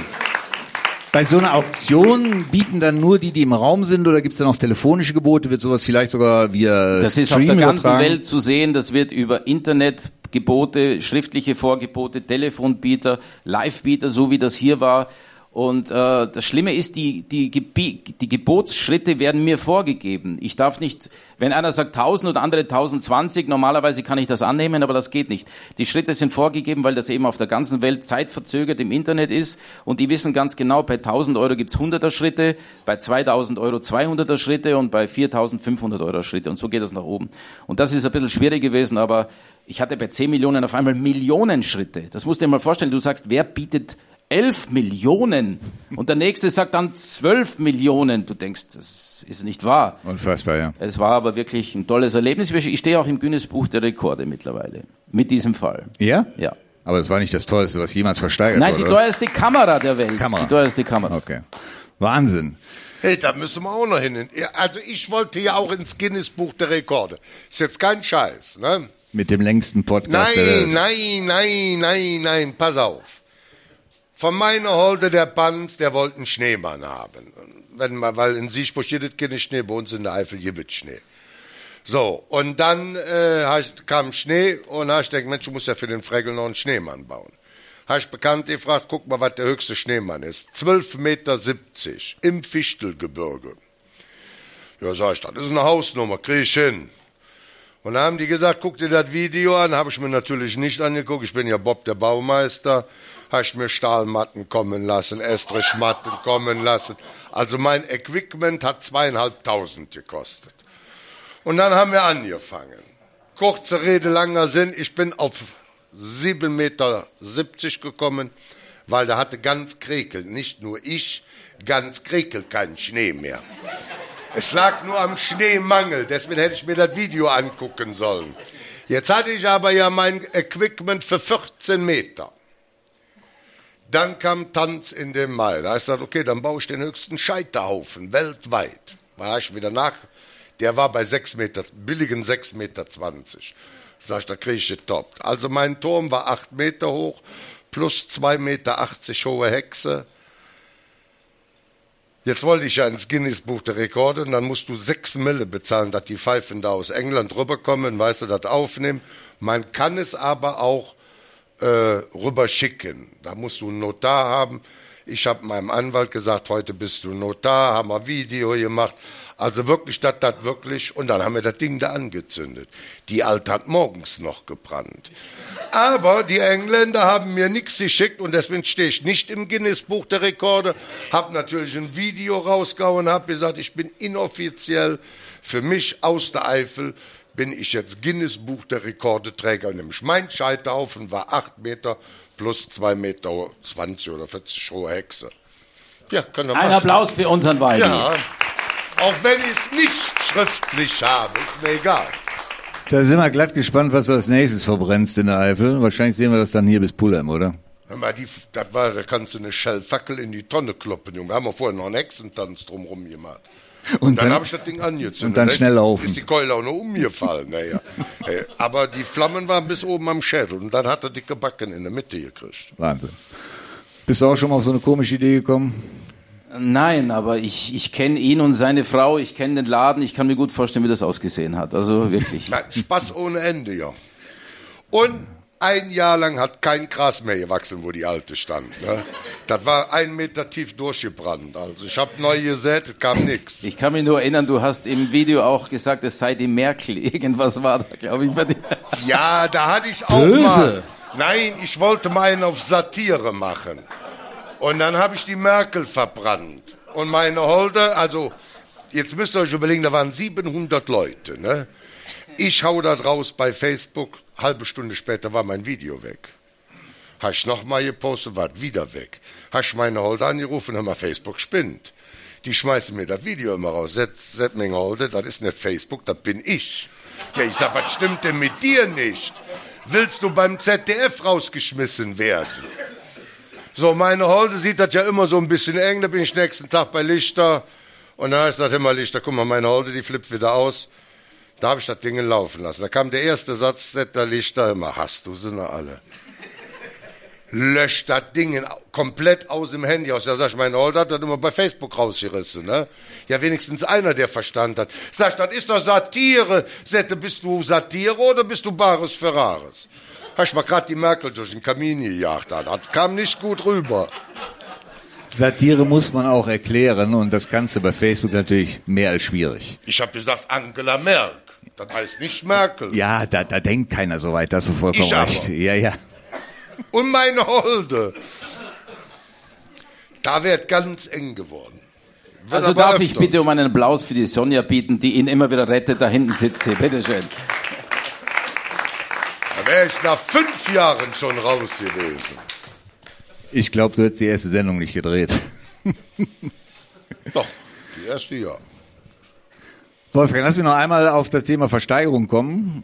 Bei so einer Auktion bieten dann nur die, die im Raum sind, oder gibt es da noch telefonische Gebote? Wird sowas vielleicht sogar via Das ist Stream auf der ganzen übertragen? Welt zu sehen. Das wird über Internetgebote, schriftliche Vorgebote, Telefonbieter, Livebieter, so wie das hier war. Und äh, das Schlimme ist, die, die, Gebi die Gebotsschritte werden mir vorgegeben. Ich darf nicht, wenn einer sagt 1000 oder andere 1020, normalerweise kann ich das annehmen, aber das geht nicht. Die Schritte sind vorgegeben, weil das eben auf der ganzen Welt zeitverzögert im Internet ist. Und die wissen ganz genau, bei 1000 Euro gibt's 100er Schritte, bei 2000 Euro 200er Schritte und bei 4500 Euro Schritte. Und so geht das nach oben. Und das ist ein bisschen schwierig gewesen, aber ich hatte bei 10 Millionen auf einmal Millionen Schritte. Das musst du dir mal vorstellen. Du sagst, wer bietet 11 Millionen und der nächste sagt dann 12 Millionen. Du denkst, das ist nicht wahr. Unfassbar, ja. Es war aber wirklich ein tolles Erlebnis. Ich stehe auch im Guinness Buch der Rekorde mittlerweile. Mit diesem Fall. Ja? Ja. Aber es war nicht das Tollste, was jemals versteigert Nein, die wurde. oder? teuerste Kamera der Welt. Kamera. Die teuerste Kamera. Okay. Wahnsinn. Hey, da müssen wir auch noch hin. Also ich wollte ja auch ins Guinness-Buch der Rekorde. Ist jetzt kein Scheiß, ne? Mit dem längsten Podcast der Welt. Nein, nein, nein, nein, nein, pass auf. Von meiner Holde der Banz, der wollte einen Schneemann haben. Wenn man, weil in Siechburg gibt keine Schnee, bei uns in der Eifel gibt es Schnee. So, und dann äh, kam Schnee und da ich gedacht, Mensch, du musst ja für den Fregel noch einen Schneemann bauen. Habe ich bekannt gefragt, guck mal, was der höchste Schneemann ist. 12,70 Meter im Fichtelgebirge. Ja, sag ich, das ist eine Hausnummer, krieg ich hin. Und dann haben die gesagt, guck dir das Video an, habe ich mir natürlich nicht angeguckt. Ich bin ja Bob der Baumeister. Habe ich mir Stahlmatten kommen lassen, Estrichmatten kommen lassen. Also mein Equipment hat zweieinhalbtausend gekostet. Und dann haben wir angefangen. Kurze Rede, langer Sinn. Ich bin auf 7,70 Meter gekommen, weil da hatte ganz Krekel, nicht nur ich, ganz Krekel keinen Schnee mehr. Es lag nur am Schneemangel, deswegen hätte ich mir das Video angucken sollen. Jetzt hatte ich aber ja mein Equipment für 14 Meter. Dann kam Tanz in den Mai. Da ich gesagt, okay, dann baue ich den höchsten Scheiterhaufen weltweit. Habe ich wieder nach. Der war bei 6 Meter, billigen 6,20 Meter. Sag ich, da kriege ich getoppt. Also mein Turm war 8 Meter hoch, plus 2,80 Meter hohe Hexe. Jetzt wollte ich ja ins Guinness-Buch der Rekorde und dann musst du sechs Mille bezahlen, dass die Pfeifen da aus England rüberkommen, weißt du, das aufnehmen. Man kann es aber auch äh, rüber schicken. Da musst du einen Notar haben. Ich habe meinem Anwalt gesagt, heute bist du Notar, haben wir Video gemacht. Also wirklich, das, das wirklich. Und dann haben wir das Ding da angezündet. Die Alte hat morgens noch gebrannt. Aber die Engländer haben mir nichts geschickt und deswegen stehe ich nicht im Guinness-Buch der Rekorde. Habe natürlich ein Video rausgehauen, habe gesagt, ich bin inoffiziell für mich aus der Eifel bin ich jetzt Guinness-Buch der Rekordeträger. Nämlich mein Scheiterhaufen war 8 Meter plus 2 Meter 20 oder 40 hohe Hexe. Ja, können wir Ein machen. Applaus für unseren Waldi. Ja. Auch wenn ich es nicht schriftlich habe, ist mir egal. Da sind wir glatt gespannt, was du als nächstes verbrennst in der Eifel. Wahrscheinlich sehen wir das dann hier bis Pullheim, oder? Hör mal, die, das war, da kannst du eine Schellfackel in die Tonne kloppen, Junge. Da haben wir vorher noch einen Hexentanz drumherum gemacht. Und, und dann, dann habe ich das Ding angezündet. Und dann schnell laufen. Ist die Keule auch noch umgefallen, naja. *laughs* Äh, aber die Flammen waren bis oben am Schädel und dann hat er dicke Backen in der Mitte gekriegt. Wahnsinn. Bist du auch schon mal auf so eine komische Idee gekommen? Nein, aber ich, ich kenne ihn und seine Frau, ich kenne den Laden, ich kann mir gut vorstellen, wie das ausgesehen hat. Also wirklich. Nein, Spaß ohne Ende, ja. Und ein Jahr lang hat kein Gras mehr gewachsen, wo die alte stand. Ne? Das war ein Meter tief durchgebrannt. Also ich habe neu gesät, es kam nichts. Ich kann mich nur erinnern, du hast im Video auch gesagt, es sei die Merkel. *laughs* Irgendwas war da, glaube ich, bei dir. Ja, da hatte ich auch Böse. mal. Nein, ich wollte meinen auf Satire machen. Und dann habe ich die Merkel verbrannt. Und meine Holde, also, jetzt müsst ihr euch überlegen, da waren 700 Leute, ne? Ich hau das raus bei Facebook, halbe Stunde später war mein Video weg. Habe ich nochmal gepostet, war wieder weg. Habe ich meine Holde angerufen, hör mal, Facebook spinnt. Die schmeißen mir das Video immer raus. Setz mir Holde, das ist nicht Facebook, das bin ich. Ja, ich sag, was stimmt denn mit dir nicht? Willst du beim ZDF rausgeschmissen werden? So, meine Holde sieht das ja immer so ein bisschen eng. Da bin ich nächsten Tag bei Lichter. Und da ist das immer Lichter. Guck mal, meine Holde, die flippt wieder aus. Da habe ich das Ding laufen lassen. Da kam der erste Satz, der Lichter immer. Hast du sie noch alle? Löscht das Ding komplett aus dem Handy aus. Ja, sag ich, meine Holde hat das immer bei Facebook rausgerissen, ne? Ja, wenigstens einer, der Verstand hat. Sag ich, das ist doch Satire. Sette, bist du Satire oder bist du Bares Ferraris? Hast du mal gerade die Merkel durch den Kamin gejagt. Das kam nicht gut rüber. Satire muss man auch erklären und das Ganze bei Facebook natürlich mehr als schwierig. Ich habe gesagt Angela Merkel. Das heißt nicht Merkel. Ja, da, da denkt keiner so weit, das ist vollkommen ich recht. Aber. Ja, ja. Und meine Holde. Da wird ganz eng geworden. Wird also darf öfters. ich bitte um einen Applaus für die Sonja bieten, die ihn immer wieder rettet. Da hinten sitzt sie. Bitteschön wäre ich nach fünf Jahren schon raus gewesen. Ich glaube, du hättest die erste Sendung nicht gedreht. Doch, die erste ja. Wolfgang, lass mich noch einmal auf das Thema Versteigerung kommen.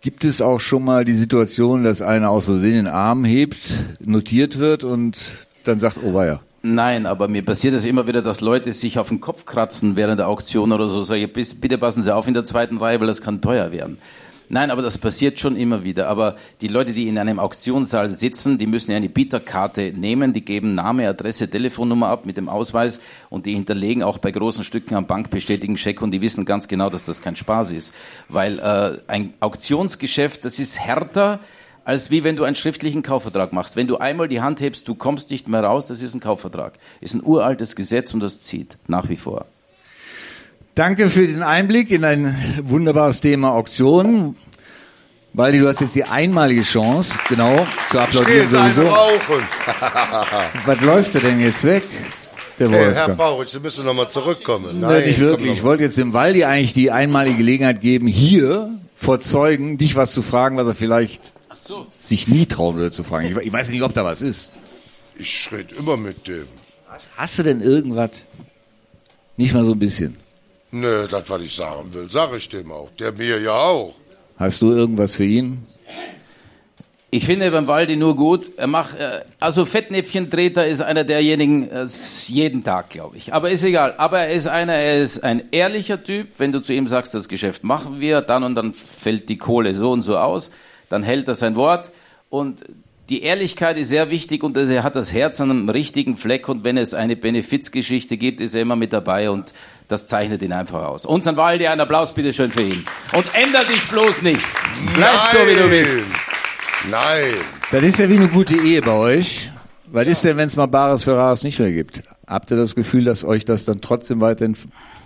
Gibt es auch schon mal die Situation, dass einer aus Versehen den Arm hebt, notiert wird und dann sagt, oh weia? Nein, aber mir passiert es immer wieder, dass Leute sich auf den Kopf kratzen während der Auktion oder so. Sag ich, bitte passen Sie auf in der zweiten Reihe, weil das kann teuer werden. Nein, aber das passiert schon immer wieder. Aber die Leute, die in einem Auktionssaal sitzen, die müssen ja eine Bieterkarte nehmen, die geben Name, Adresse, Telefonnummer ab mit dem Ausweis und die hinterlegen auch bei großen Stücken am Bankbestätigen Scheck und die wissen ganz genau, dass das kein Spaß ist. Weil äh, ein Auktionsgeschäft, das ist härter, als wie wenn du einen schriftlichen Kaufvertrag machst. Wenn du einmal die Hand hebst, du kommst nicht mehr raus, das ist ein Kaufvertrag. Ist ein uraltes Gesetz und das zieht nach wie vor. Danke für den Einblick in ein wunderbares Thema Auktion. Waldi, du hast jetzt die einmalige Chance, genau, zu applaudieren sowieso. *laughs* Was läuft da denn jetzt weg? Der hey, Herr Bauritsch, Sie müssen nochmal zurückkommen. Nein, Nein nicht wirklich. Ich wollte jetzt dem Waldi eigentlich die einmalige Gelegenheit geben, hier vor Zeugen dich was zu fragen, was er vielleicht so. sich nie trauen würde zu fragen. Ich, ich weiß nicht, ob da was ist. Ich rede immer mit dem. Was hast du denn irgendwas? Nicht mal so ein bisschen. Nö, das, was ich sagen will, sage ich dem auch. Der mir ja auch. Hast du irgendwas für ihn? Ich finde beim Waldi nur gut, er macht, äh, also Fettnäpfchentreter ist einer derjenigen, äh, jeden Tag, glaube ich. Aber ist egal. Aber er ist einer, er ist ein ehrlicher Typ. Wenn du zu ihm sagst, das Geschäft machen wir, dann und dann fällt die Kohle so und so aus, dann hält er sein Wort. Und die Ehrlichkeit ist sehr wichtig und er hat das Herz an einem richtigen Fleck und wenn es eine Benefizgeschichte gibt, ist er immer mit dabei und das zeichnet ihn einfach aus. Unser Waldi, ein Applaus bitte schön für ihn. Und änder dich bloß nicht. Bleib Nein. so, wie du bist. Nein. Das ist ja wie eine gute Ehe bei euch. Was ist denn, wenn es mal Bares für Rares nicht mehr gibt? Habt ihr das Gefühl, dass euch das dann trotzdem weiterhin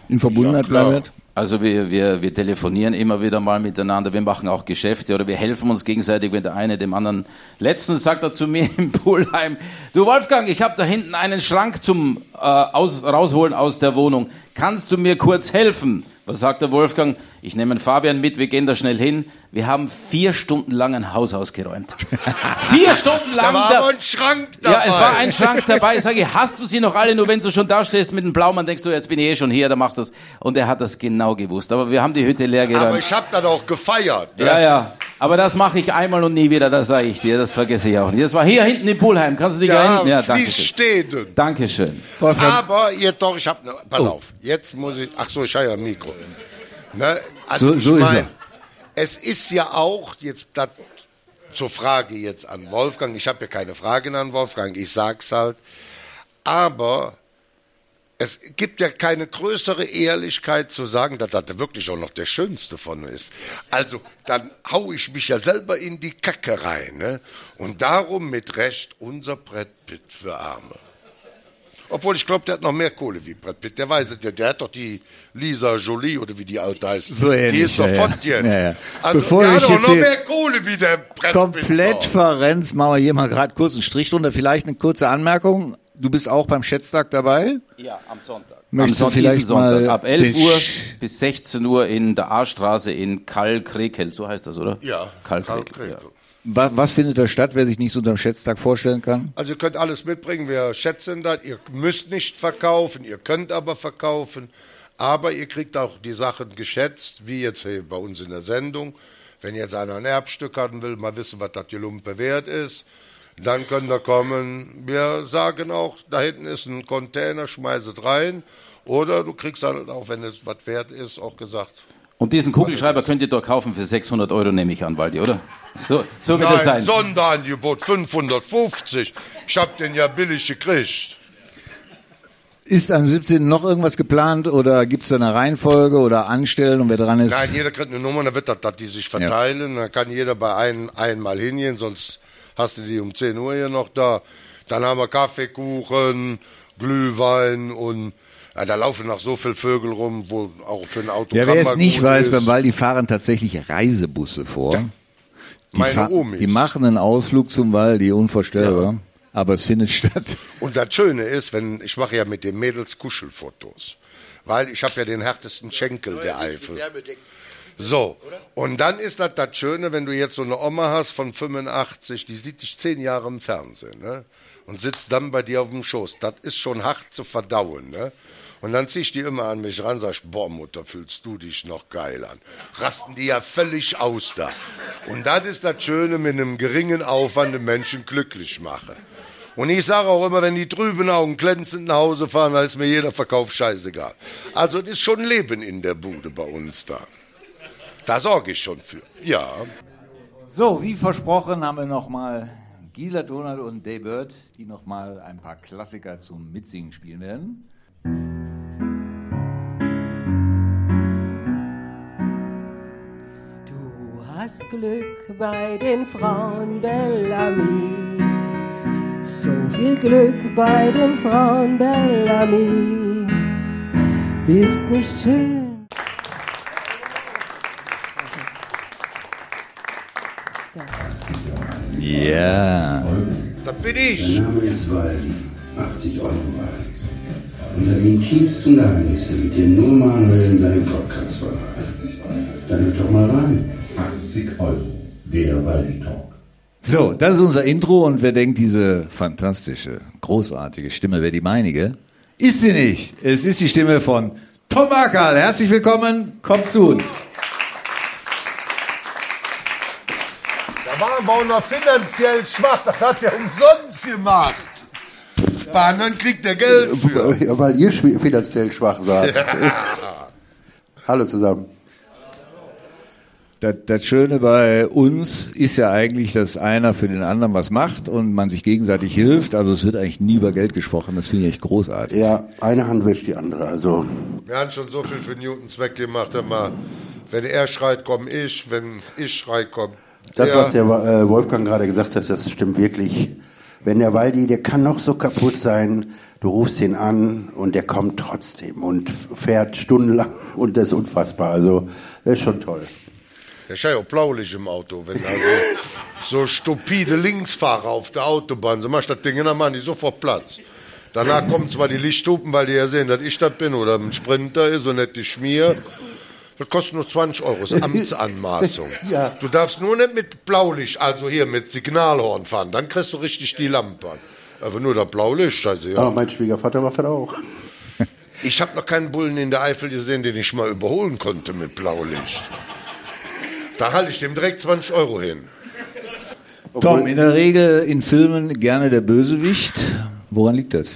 in Verbundenheit ja, bleibt? Also wir, wir, wir telefonieren immer wieder mal miteinander, wir machen auch Geschäfte oder wir helfen uns gegenseitig, wenn der eine dem anderen. Letztens sagt er zu mir *laughs* im Poolheim, du Wolfgang, ich habe da hinten einen Schrank zum äh, aus, rausholen aus der Wohnung. Kannst du mir kurz helfen? Was sagt der Wolfgang? Ich nehme Fabian mit, wir gehen da schnell hin. Wir haben vier Stunden lang ein Haus ausgeräumt. *laughs* vier Stunden lang. Da war aber ein Schrank dabei. Ja, es war ein Schrank dabei. Ich sage, hast du sie noch alle? Nur wenn du schon da stehst mit dem Blaumann, denkst du, jetzt bin ich eh schon hier, da machst du es. Und er hat das genau gewusst. Aber wir haben die Hütte leer geräumt. Aber ich habe dann auch gefeiert. Ne? Ja, ja. Aber das mache ich einmal und nie wieder, das sage ich dir. Das vergesse ich auch nicht. Das war hier hinten im Poolheim. Kannst du dich ja, erinnern? Ja, danke schön. stehen. Dankeschön. Aber jetzt doch, ich habe, ne, pass oh. auf. Jetzt muss ich, ach so, ich habe ja ein Mikro. Ne? Also so, so ich mein, ist er. Es ist ja auch jetzt das, zur Frage jetzt an Wolfgang. Ich habe ja keine Fragen an Wolfgang, ich sag's halt. Aber es gibt ja keine größere Ehrlichkeit zu sagen, dass das wirklich auch noch der Schönste von ist. Also, dann hau ich mich ja selber in die Kacke rein. Ne? Und darum mit Recht unser Brett für Arme. Obwohl ich glaube, der hat noch mehr Kohle wie Brad Pitt. Der weiß es ja, der hat doch die Lisa Jolie oder wie die alte heißt. So ähnlich, die ist doch ja, von jetzt. Ja, ja. Also, Bevor der hat doch noch mehr Kohle wie der Brad Komplett verrennt, machen wir hier mal gerade kurz einen Strich drunter. Vielleicht eine kurze Anmerkung. Du bist auch beim Schätztag dabei? Ja, am Sonntag. Möchtest am du vielleicht Sonntag, mal ab 11 Uhr bis 16 Uhr in der A-Straße in Kalkrekel, so heißt das, oder? Ja. Kalkrekel. Ja. Was findet da statt, wer sich nicht so unter dem Schätztag vorstellen kann? Also ihr könnt alles mitbringen, wir schätzen das. Ihr müsst nicht verkaufen, ihr könnt aber verkaufen. Aber ihr kriegt auch die Sachen geschätzt, wie jetzt bei uns in der Sendung. Wenn jetzt einer ein Erbstück haben will, mal wissen, was das die Lumpe wert ist, dann könnt ihr kommen. Wir sagen auch, da hinten ist ein Container, schmeißet rein. Oder du kriegst dann auch, wenn es was wert ist, auch gesagt, und diesen Kugelschreiber könnt ihr doch kaufen für 600 Euro, nehme ich an, Waldi, oder? So, so wird es sein. Sonderangebot 550. Ich hab den ja billig gekriegt. Ist am 17. noch irgendwas geplant oder gibt es da eine Reihenfolge oder Anstellen und wer dran ist? Nein, jeder kriegt eine Nummer, dann wird das, dass die sich verteilen. Ja. Dann kann jeder bei einem einmal hingehen, sonst hast du die um 10 Uhr hier noch da. Dann haben wir Kaffeekuchen, Glühwein und ja, da laufen noch so viele Vögel rum, wo auch für ein Auto Ja, wer es nicht weiß, ist. beim Waldi fahren tatsächlich Reisebusse vor. Ja. Die, Meine Omi. die machen einen Ausflug zum Waldi, unvorstellbar. Ja. Aber es findet statt. Und das Schöne ist, wenn ich mache ja mit den Mädels Kuschelfotos, weil ich habe ja den härtesten Schenkel der Eifel. So, und dann ist das das Schöne, wenn du jetzt so eine Oma hast von 85, die sieht dich zehn Jahre im Fernsehen, ne? Und sitzt dann bei dir auf dem Schoß. Das ist schon hart zu verdauen, ne? Und dann zieh ich die immer an mich ran, sag boah, Mutter, fühlst du dich noch geil an. Rasten die ja völlig aus da. Und das ist das Schöne, mit einem geringen Aufwand den Menschen glücklich machen. Und ich sage auch immer, wenn die trüben Augen glänzend nach Hause fahren, dann ist mir jeder Verkauf scheißegal. Also es ist schon Leben in der Bude bei uns da. Da sorge ich schon für. Ja. So, wie versprochen haben wir nochmal Gisela Donald und Dave Bird, die nochmal ein paar Klassiker zum Mitsingen spielen werden. Du hast Glück bei den Frauen Bellamy. So viel Glück bei den Frauen Bellamy. Bist nicht schön. Ja. Das bin Mein ich. Name ist Waldi, 80 Euro wert. Unsere intimsten Geheimnisse mit dir nur Manuel in seinem Podcast verraten. Dann hört doch mal rein. 80 Euro. Der Waldi Talk. So, das ist unser Intro und wer denkt, diese fantastische, großartige Stimme wäre die meinige? Ist sie nicht. Es ist die Stimme von Tom Ackerl. Herzlich willkommen, kommt zu uns. Da waren wir auch noch finanziell schwach. Das hat er umsonst gemacht. Bahnen kriegt er Geld für. Ja, weil ihr finanziell schwach seid. Hallo zusammen. Das, das Schöne bei uns ist ja eigentlich, dass einer für den anderen was macht und man sich gegenseitig hilft. Also es wird eigentlich nie über Geld gesprochen. Das finde ich echt großartig. Ja, eine Hand wäscht die andere. Also, Wir haben schon so viel für Newtons Zweck gemacht. Immer, wenn er schreit, komm ich. Wenn ich schrei, kommt das, was der äh, Wolfgang gerade gesagt hat, das stimmt wirklich. Wenn der Waldi, der kann noch so kaputt sein, du rufst ihn an und der kommt trotzdem und fährt stundenlang *laughs* und das ist unfassbar. Also, das ist schon toll. Der ist ja auch blaulich im Auto. Wenn also so stupide Linksfahrer auf der Autobahn sind, machst das Ding in der Mann, die sofort Platz. Danach kommen zwar die Lichthupen, weil die ja sehen, dass ich das bin oder ein Sprinter ist und nicht die Schmier. Das kostet nur 20 Euro, das ist Amtsanmaßung. *laughs* Ja. Du darfst nur nicht mit Blaulicht, also hier mit Signalhorn fahren, dann kriegst du richtig die Lampe an. Aber nur das Blaulicht, also ja. Aber mein Schwiegervater macht das auch. Ich habe noch keinen Bullen in der Eifel gesehen, den ich mal überholen konnte mit Blaulicht. Da halte ich dem direkt 20 Euro hin. Tom, in der Regel in Filmen gerne der Bösewicht. Woran liegt das?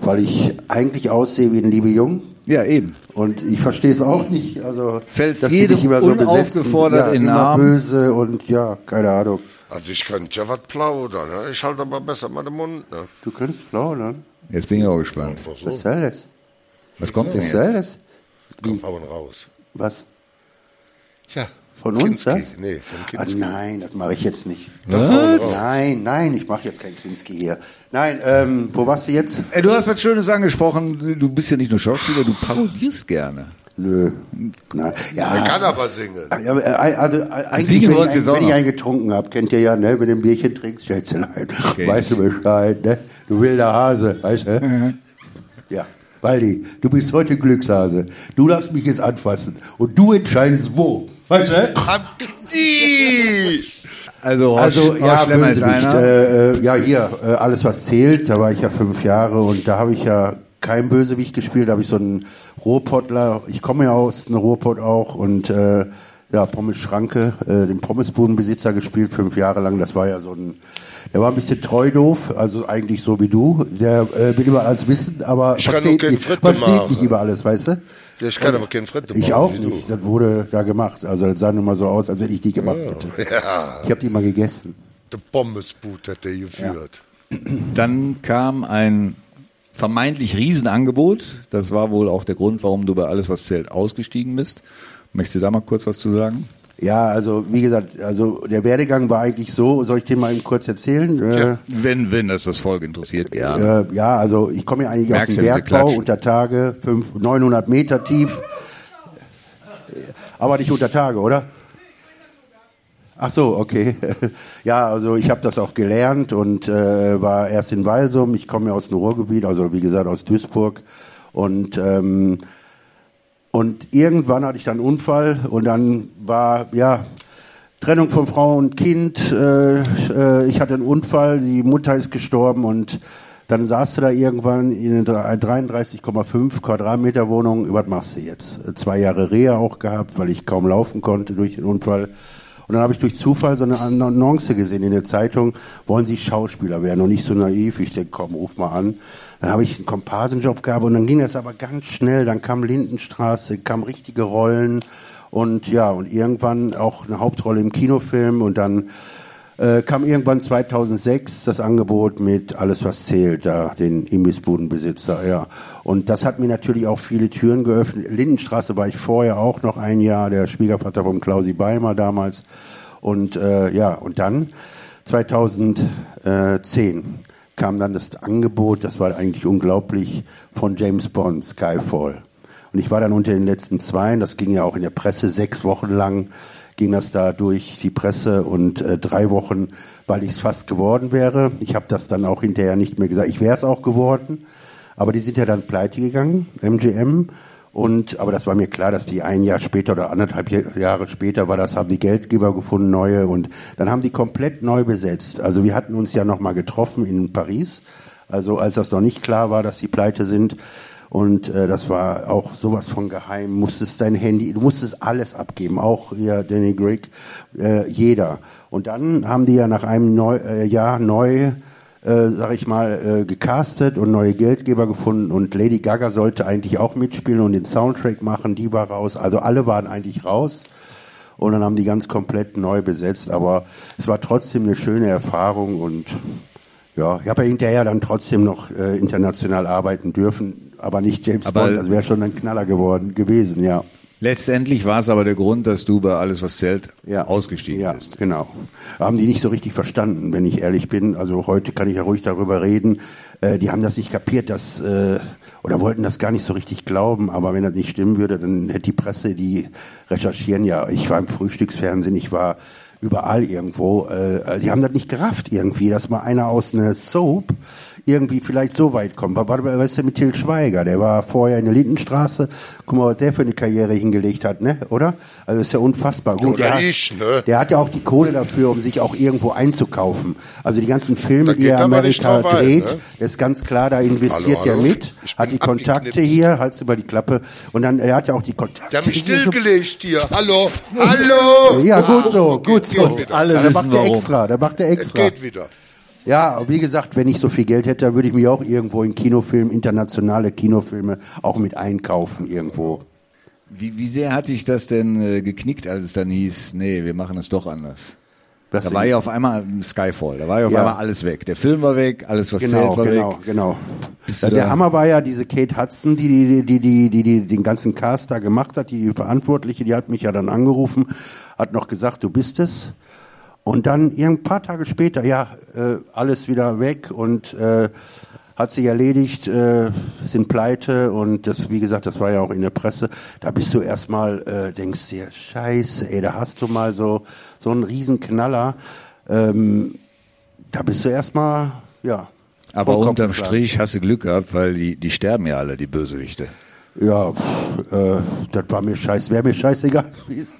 Weil ich eigentlich aussehe wie ein liebe Jung. Ja, eben. Und ich verstehe es auch nicht. Also, Fällst dass sie jedem dich immer so unaufgefordert ja, in den immer Arm. böse und ja, keine Ahnung. Also ich könnte ja was plaudern. Ne? Ich halte aber besser mal den Mund. Ne? Du kannst plaudern. Jetzt bin ich auch gespannt. Einfach Was so. soll das? Was kommt denn Was soll jetzt? das? Komm, hauen raus. Was? Ja. Von uns Kinski. das? Nee, von Ah, Kinski. nein, das mache ich jetzt nicht. Nein, nein, ich mache jetzt kein Kinski hier. Nein, ähm, wo warst du jetzt? Ey, du hast was Schönes angesprochen. Du bist ja nicht nur Schauspieler, du parodierst gerne. Nö. Er Ja, kann aber singen. ja, äh, also äh, eigentlich, Singen wenn, ich, wenn ich einen getrunken habe, kennt ihr ja, ne, wenn du ein Bierchen trinkst, Schätzelein, Okay. weißt du Bescheid, ne? Du wilder Hase, weißt du? Ja, Waldi, du bist heute Glückshase. Du darfst mich jetzt anfassen und du entscheidest wo, weißt du? Am Knie! Also, Also Horst, ja, Horst Schlemmer ist einer. Äh, äh, ja, hier, äh, alles was zählt. Da war ich ja fünf Jahre und da habe ich ja kein Bösewicht gespielt. Da habe ich so einen Ruhrpottler. Ich komme ja aus einem Ruhrpott auch und äh, ja, Pommes Schranke, äh, den Pommesbudenbesitzer gespielt, fünf Jahre lang. Das war ja so ein, der war ein bisschen treu doof, also eigentlich so wie du. Der äh, will über alles wissen, aber Ich versteht, nicht, versteht nicht über alles, weißt du? Ich kann aber keinen Fritte Ich auch nicht. Das wurde da gemacht. Also das sah nun mal so aus, als wenn ich die gemacht *laughs* hätte. Ja, Ich habe die mal gegessen. der Pommesboot hat er geführt. Dann kam ein vermeintlich Riesenangebot. Das war wohl auch der Grund, warum du bei alles, was zählt, ausgestiegen bist. Möchtest du da mal kurz was zu sagen? Ja, also wie gesagt, also der Werdegang war eigentlich so, soll ich den mal eben kurz erzählen? Äh, Wenn, wenn das das Volk interessiert, gerne. äh, ja, also ich komme ja eigentlich Merkst aus dem ja, Bergbau, unter Tage, fünf, 900 Meter tief. Aber nicht unter Tage, oder? Ach so, okay. *laughs* Ja, also ich habe das auch gelernt und äh, war erst in Walsum. Ich komme ja aus dem Ruhrgebiet, also wie gesagt aus Duisburg. Und ähm, und irgendwann hatte ich dann einen Unfall und dann war, ja, Trennung von Frau und Kind. Äh, äh, ich hatte einen Unfall, die Mutter ist gestorben und dann saß du da irgendwann in einer 33,5 Quadratmeter Wohnung. Was machst du jetzt? Zwei Jahre Reha auch gehabt, weil ich kaum laufen konnte durch den Unfall. Und dann habe ich durch Zufall so eine Annonce gesehen in der Zeitung, wollen Sie Schauspieler werden und nicht so naiv. Ich denke, komm, ruf mal an. Dann habe ich einen Komparsenjob gehabt und dann ging das aber ganz schnell. Dann kam Lindenstraße, kamen richtige Rollen Und ja, und irgendwann auch eine Hauptrolle im Kinofilm und dann äh, kam irgendwann 2006 das Angebot mit Alles was zählt, da den Imbissbudenbesitzer, ja. Und das hat mir natürlich auch viele Türen geöffnet. Lindenstraße war ich vorher auch noch ein Jahr, der Schwiegervater von Klausi Beimer damals. Und äh, ja, und dann 2010 kam dann das Angebot, das war eigentlich unglaublich, von James Bond, Skyfall. Und ich war dann unter den letzten zwei, das ging ja auch in der Presse sechs Wochen lang, ging das da durch die Presse und äh, drei Wochen, weil ich es fast geworden wäre. Ich habe das dann auch hinterher nicht mehr gesagt. Ich wäre es auch geworden, aber die sind ja dann pleite gegangen, MGM. Und, aber das war mir klar, dass die ein Jahr später oder anderthalb Jahre später war das, haben die Geldgeber gefunden, neue, und dann haben die komplett neu besetzt. Also wir hatten uns ja nochmal getroffen in Paris, also als das noch nicht klar war, dass die pleite sind. Und äh, das war auch sowas von geheim. Musstest dein Handy, du musstest alles abgeben, auch ja, Danny Grigg, äh, jeder. Und dann haben die ja nach einem neu, äh, Jahr neu äh, sag ich mal, äh, gecastet und neue Geldgeber gefunden und Lady Gaga sollte eigentlich auch mitspielen und den Soundtrack machen, die war raus. Also alle waren eigentlich raus und dann haben die ganz komplett neu besetzt, aber es war trotzdem eine schöne Erfahrung und ja, ich habe ja hinterher dann trotzdem noch äh, international arbeiten dürfen, aber nicht James Aber- Bond, das wäre schon ein Knaller geworden gewesen, ja. Letztendlich war es aber der Grund, dass du bei alles, was zählt, Ja. ausgestiegen Ja, bist. genau. Haben die nicht so richtig verstanden, wenn ich ehrlich bin. Also heute kann ich ja ruhig darüber reden. Äh, die haben das nicht kapiert, dass, äh, oder wollten das gar nicht so richtig glauben. Aber wenn das nicht stimmen würde, dann hätte die Presse, die recherchieren ja. Ich war im Frühstücksfernsehen, ich war überall irgendwo. Äh, sie haben das nicht gerafft irgendwie, dass mal einer aus einer Soap irgendwie vielleicht so weit kommt. Was war weißt du, mit Til Schweiger? Der war vorher in der Lindenstraße. Guck mal, was der für eine Karriere hingelegt hat, ne? Oder? Also ist ja unfassbar. Gut, oder der, hat- ich, ne? der hat ja auch die Kohle dafür, um sich auch irgendwo einzukaufen. Also die ganzen Filme, Da die er Amerika drauf ein, dreht, ne? ist ganz klar, da investiert Hallo, er hallo? mit, Ich hat die Kontakte hier, halt's über die Klappe. Und dann, er hat ja auch die Kontakte. Der hat mich stillgelegt hier. Hallo, *laughs* hallo. Ja, gut so, Okay, gut so. Alle Ja, da wissen macht er warum. extra, da macht er Es extra. geht wieder. Ja, wie gesagt, wenn ich so viel Geld hätte, würde ich mich auch irgendwo in Kinofilmen, internationale Kinofilme auch mit einkaufen irgendwo. Wie, wie sehr hat dich das denn äh, geknickt, als es dann hieß, nee, wir machen es doch anders? Das Da war ja auf einmal Skyfall, da war ja auf Ja. einmal alles weg. Der Film war weg, alles was Genau, zählt war genau, weg. genau. Ja, der Hammer war ja diese Kate Hudson, die die, die, die, die, die den ganzen Cast da gemacht hat, die Verantwortliche, die hat mich ja dann angerufen, hat noch gesagt, du bist es. Und dann ein paar Tage später, ja, äh, alles wieder weg und äh, hat sich erledigt, äh, sind pleite und das, wie gesagt, das war ja auch in der Presse. Da bist du erstmal, äh, denkst dir, scheiße, ey, da hast du mal so, so einen riesen Knaller. Ähm, da bist du erstmal, ja. Aber unterm. Strich hast du Glück gehabt, weil die, die sterben ja alle, die Bösewichte. Ja, pff, äh, das war mir scheiß, wäre mir scheißegal *laughs* gewesen.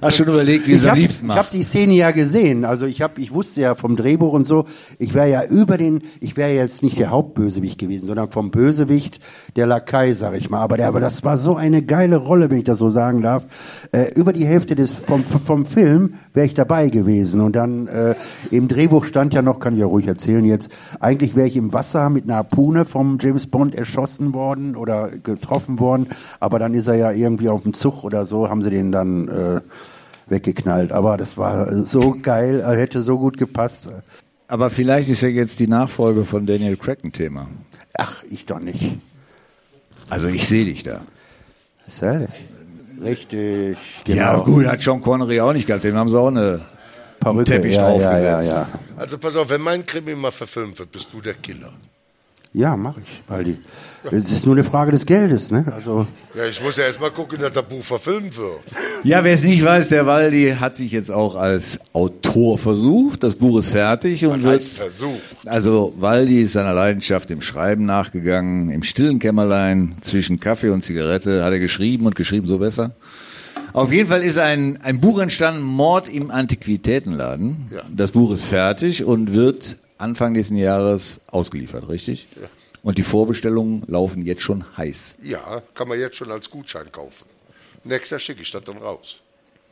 Hast schon überlegt, wie ich es am liebsten Ich habe macht? die Szene ja gesehen. Also ich habe, ich wusste ja vom Drehbuch und so. Ich wäre ja über den, ich wäre jetzt nicht der Hauptbösewicht gewesen, sondern vom Bösewicht der Lakai, sag ich mal. Aber der, aber das war so eine geile Rolle, wenn ich das so sagen darf. Äh, über die Hälfte des vom vom Film wäre ich dabei gewesen. Und dann äh, im Drehbuch stand ja noch, kann ich ja ruhig erzählen jetzt. Eigentlich wäre ich im Wasser mit einer Harpune vom James Bond erschossen worden oder getroffen worden. Aber dann ist er ja irgendwie auf dem Zug oder so, haben sie den dann äh, weggeknallt. Aber das war so geil, er hätte so gut gepasst. Aber vielleicht ist ja jetzt die Nachfolge von Daniel Craig ein Thema. Ach, ich doch nicht. Also ich sehe dich da. Was soll das? Richtig, genau. Ja gut, hat Sean Connery auch nicht gehabt, dem haben sie auch eine Perücke, Teppich ja, ja, draufgesetzt. ja, ja. Also pass auf, wenn mein Krimi mal verfilmt wird, bist du der Killer. Ja, mache ich, Waldi. Es ist nur eine Frage des Geldes, ne? Also Ja, ich muss ja erst mal gucken, dass das Buch verfilmt wird. Ja, wer es nicht weiß, der Waldi hat sich jetzt auch als Autor versucht. Das Buch ist fertig und wird. Also Waldi ist seiner Leidenschaft im Schreiben nachgegangen. Im stillen Kämmerlein zwischen Kaffee und Zigarette hat er geschrieben und geschrieben so besser. Auf jeden Fall ist ein, ein Buch entstanden, Mord im Antiquitätenladen. Ja. Das Buch ist fertig und wird Anfang nächsten Jahres ausgeliefert, richtig? Ja. Und die Vorbestellungen laufen jetzt schon heiß. Ja, kann man jetzt schon als Gutschein kaufen. Nächstes Jahr schicke ich das dann raus.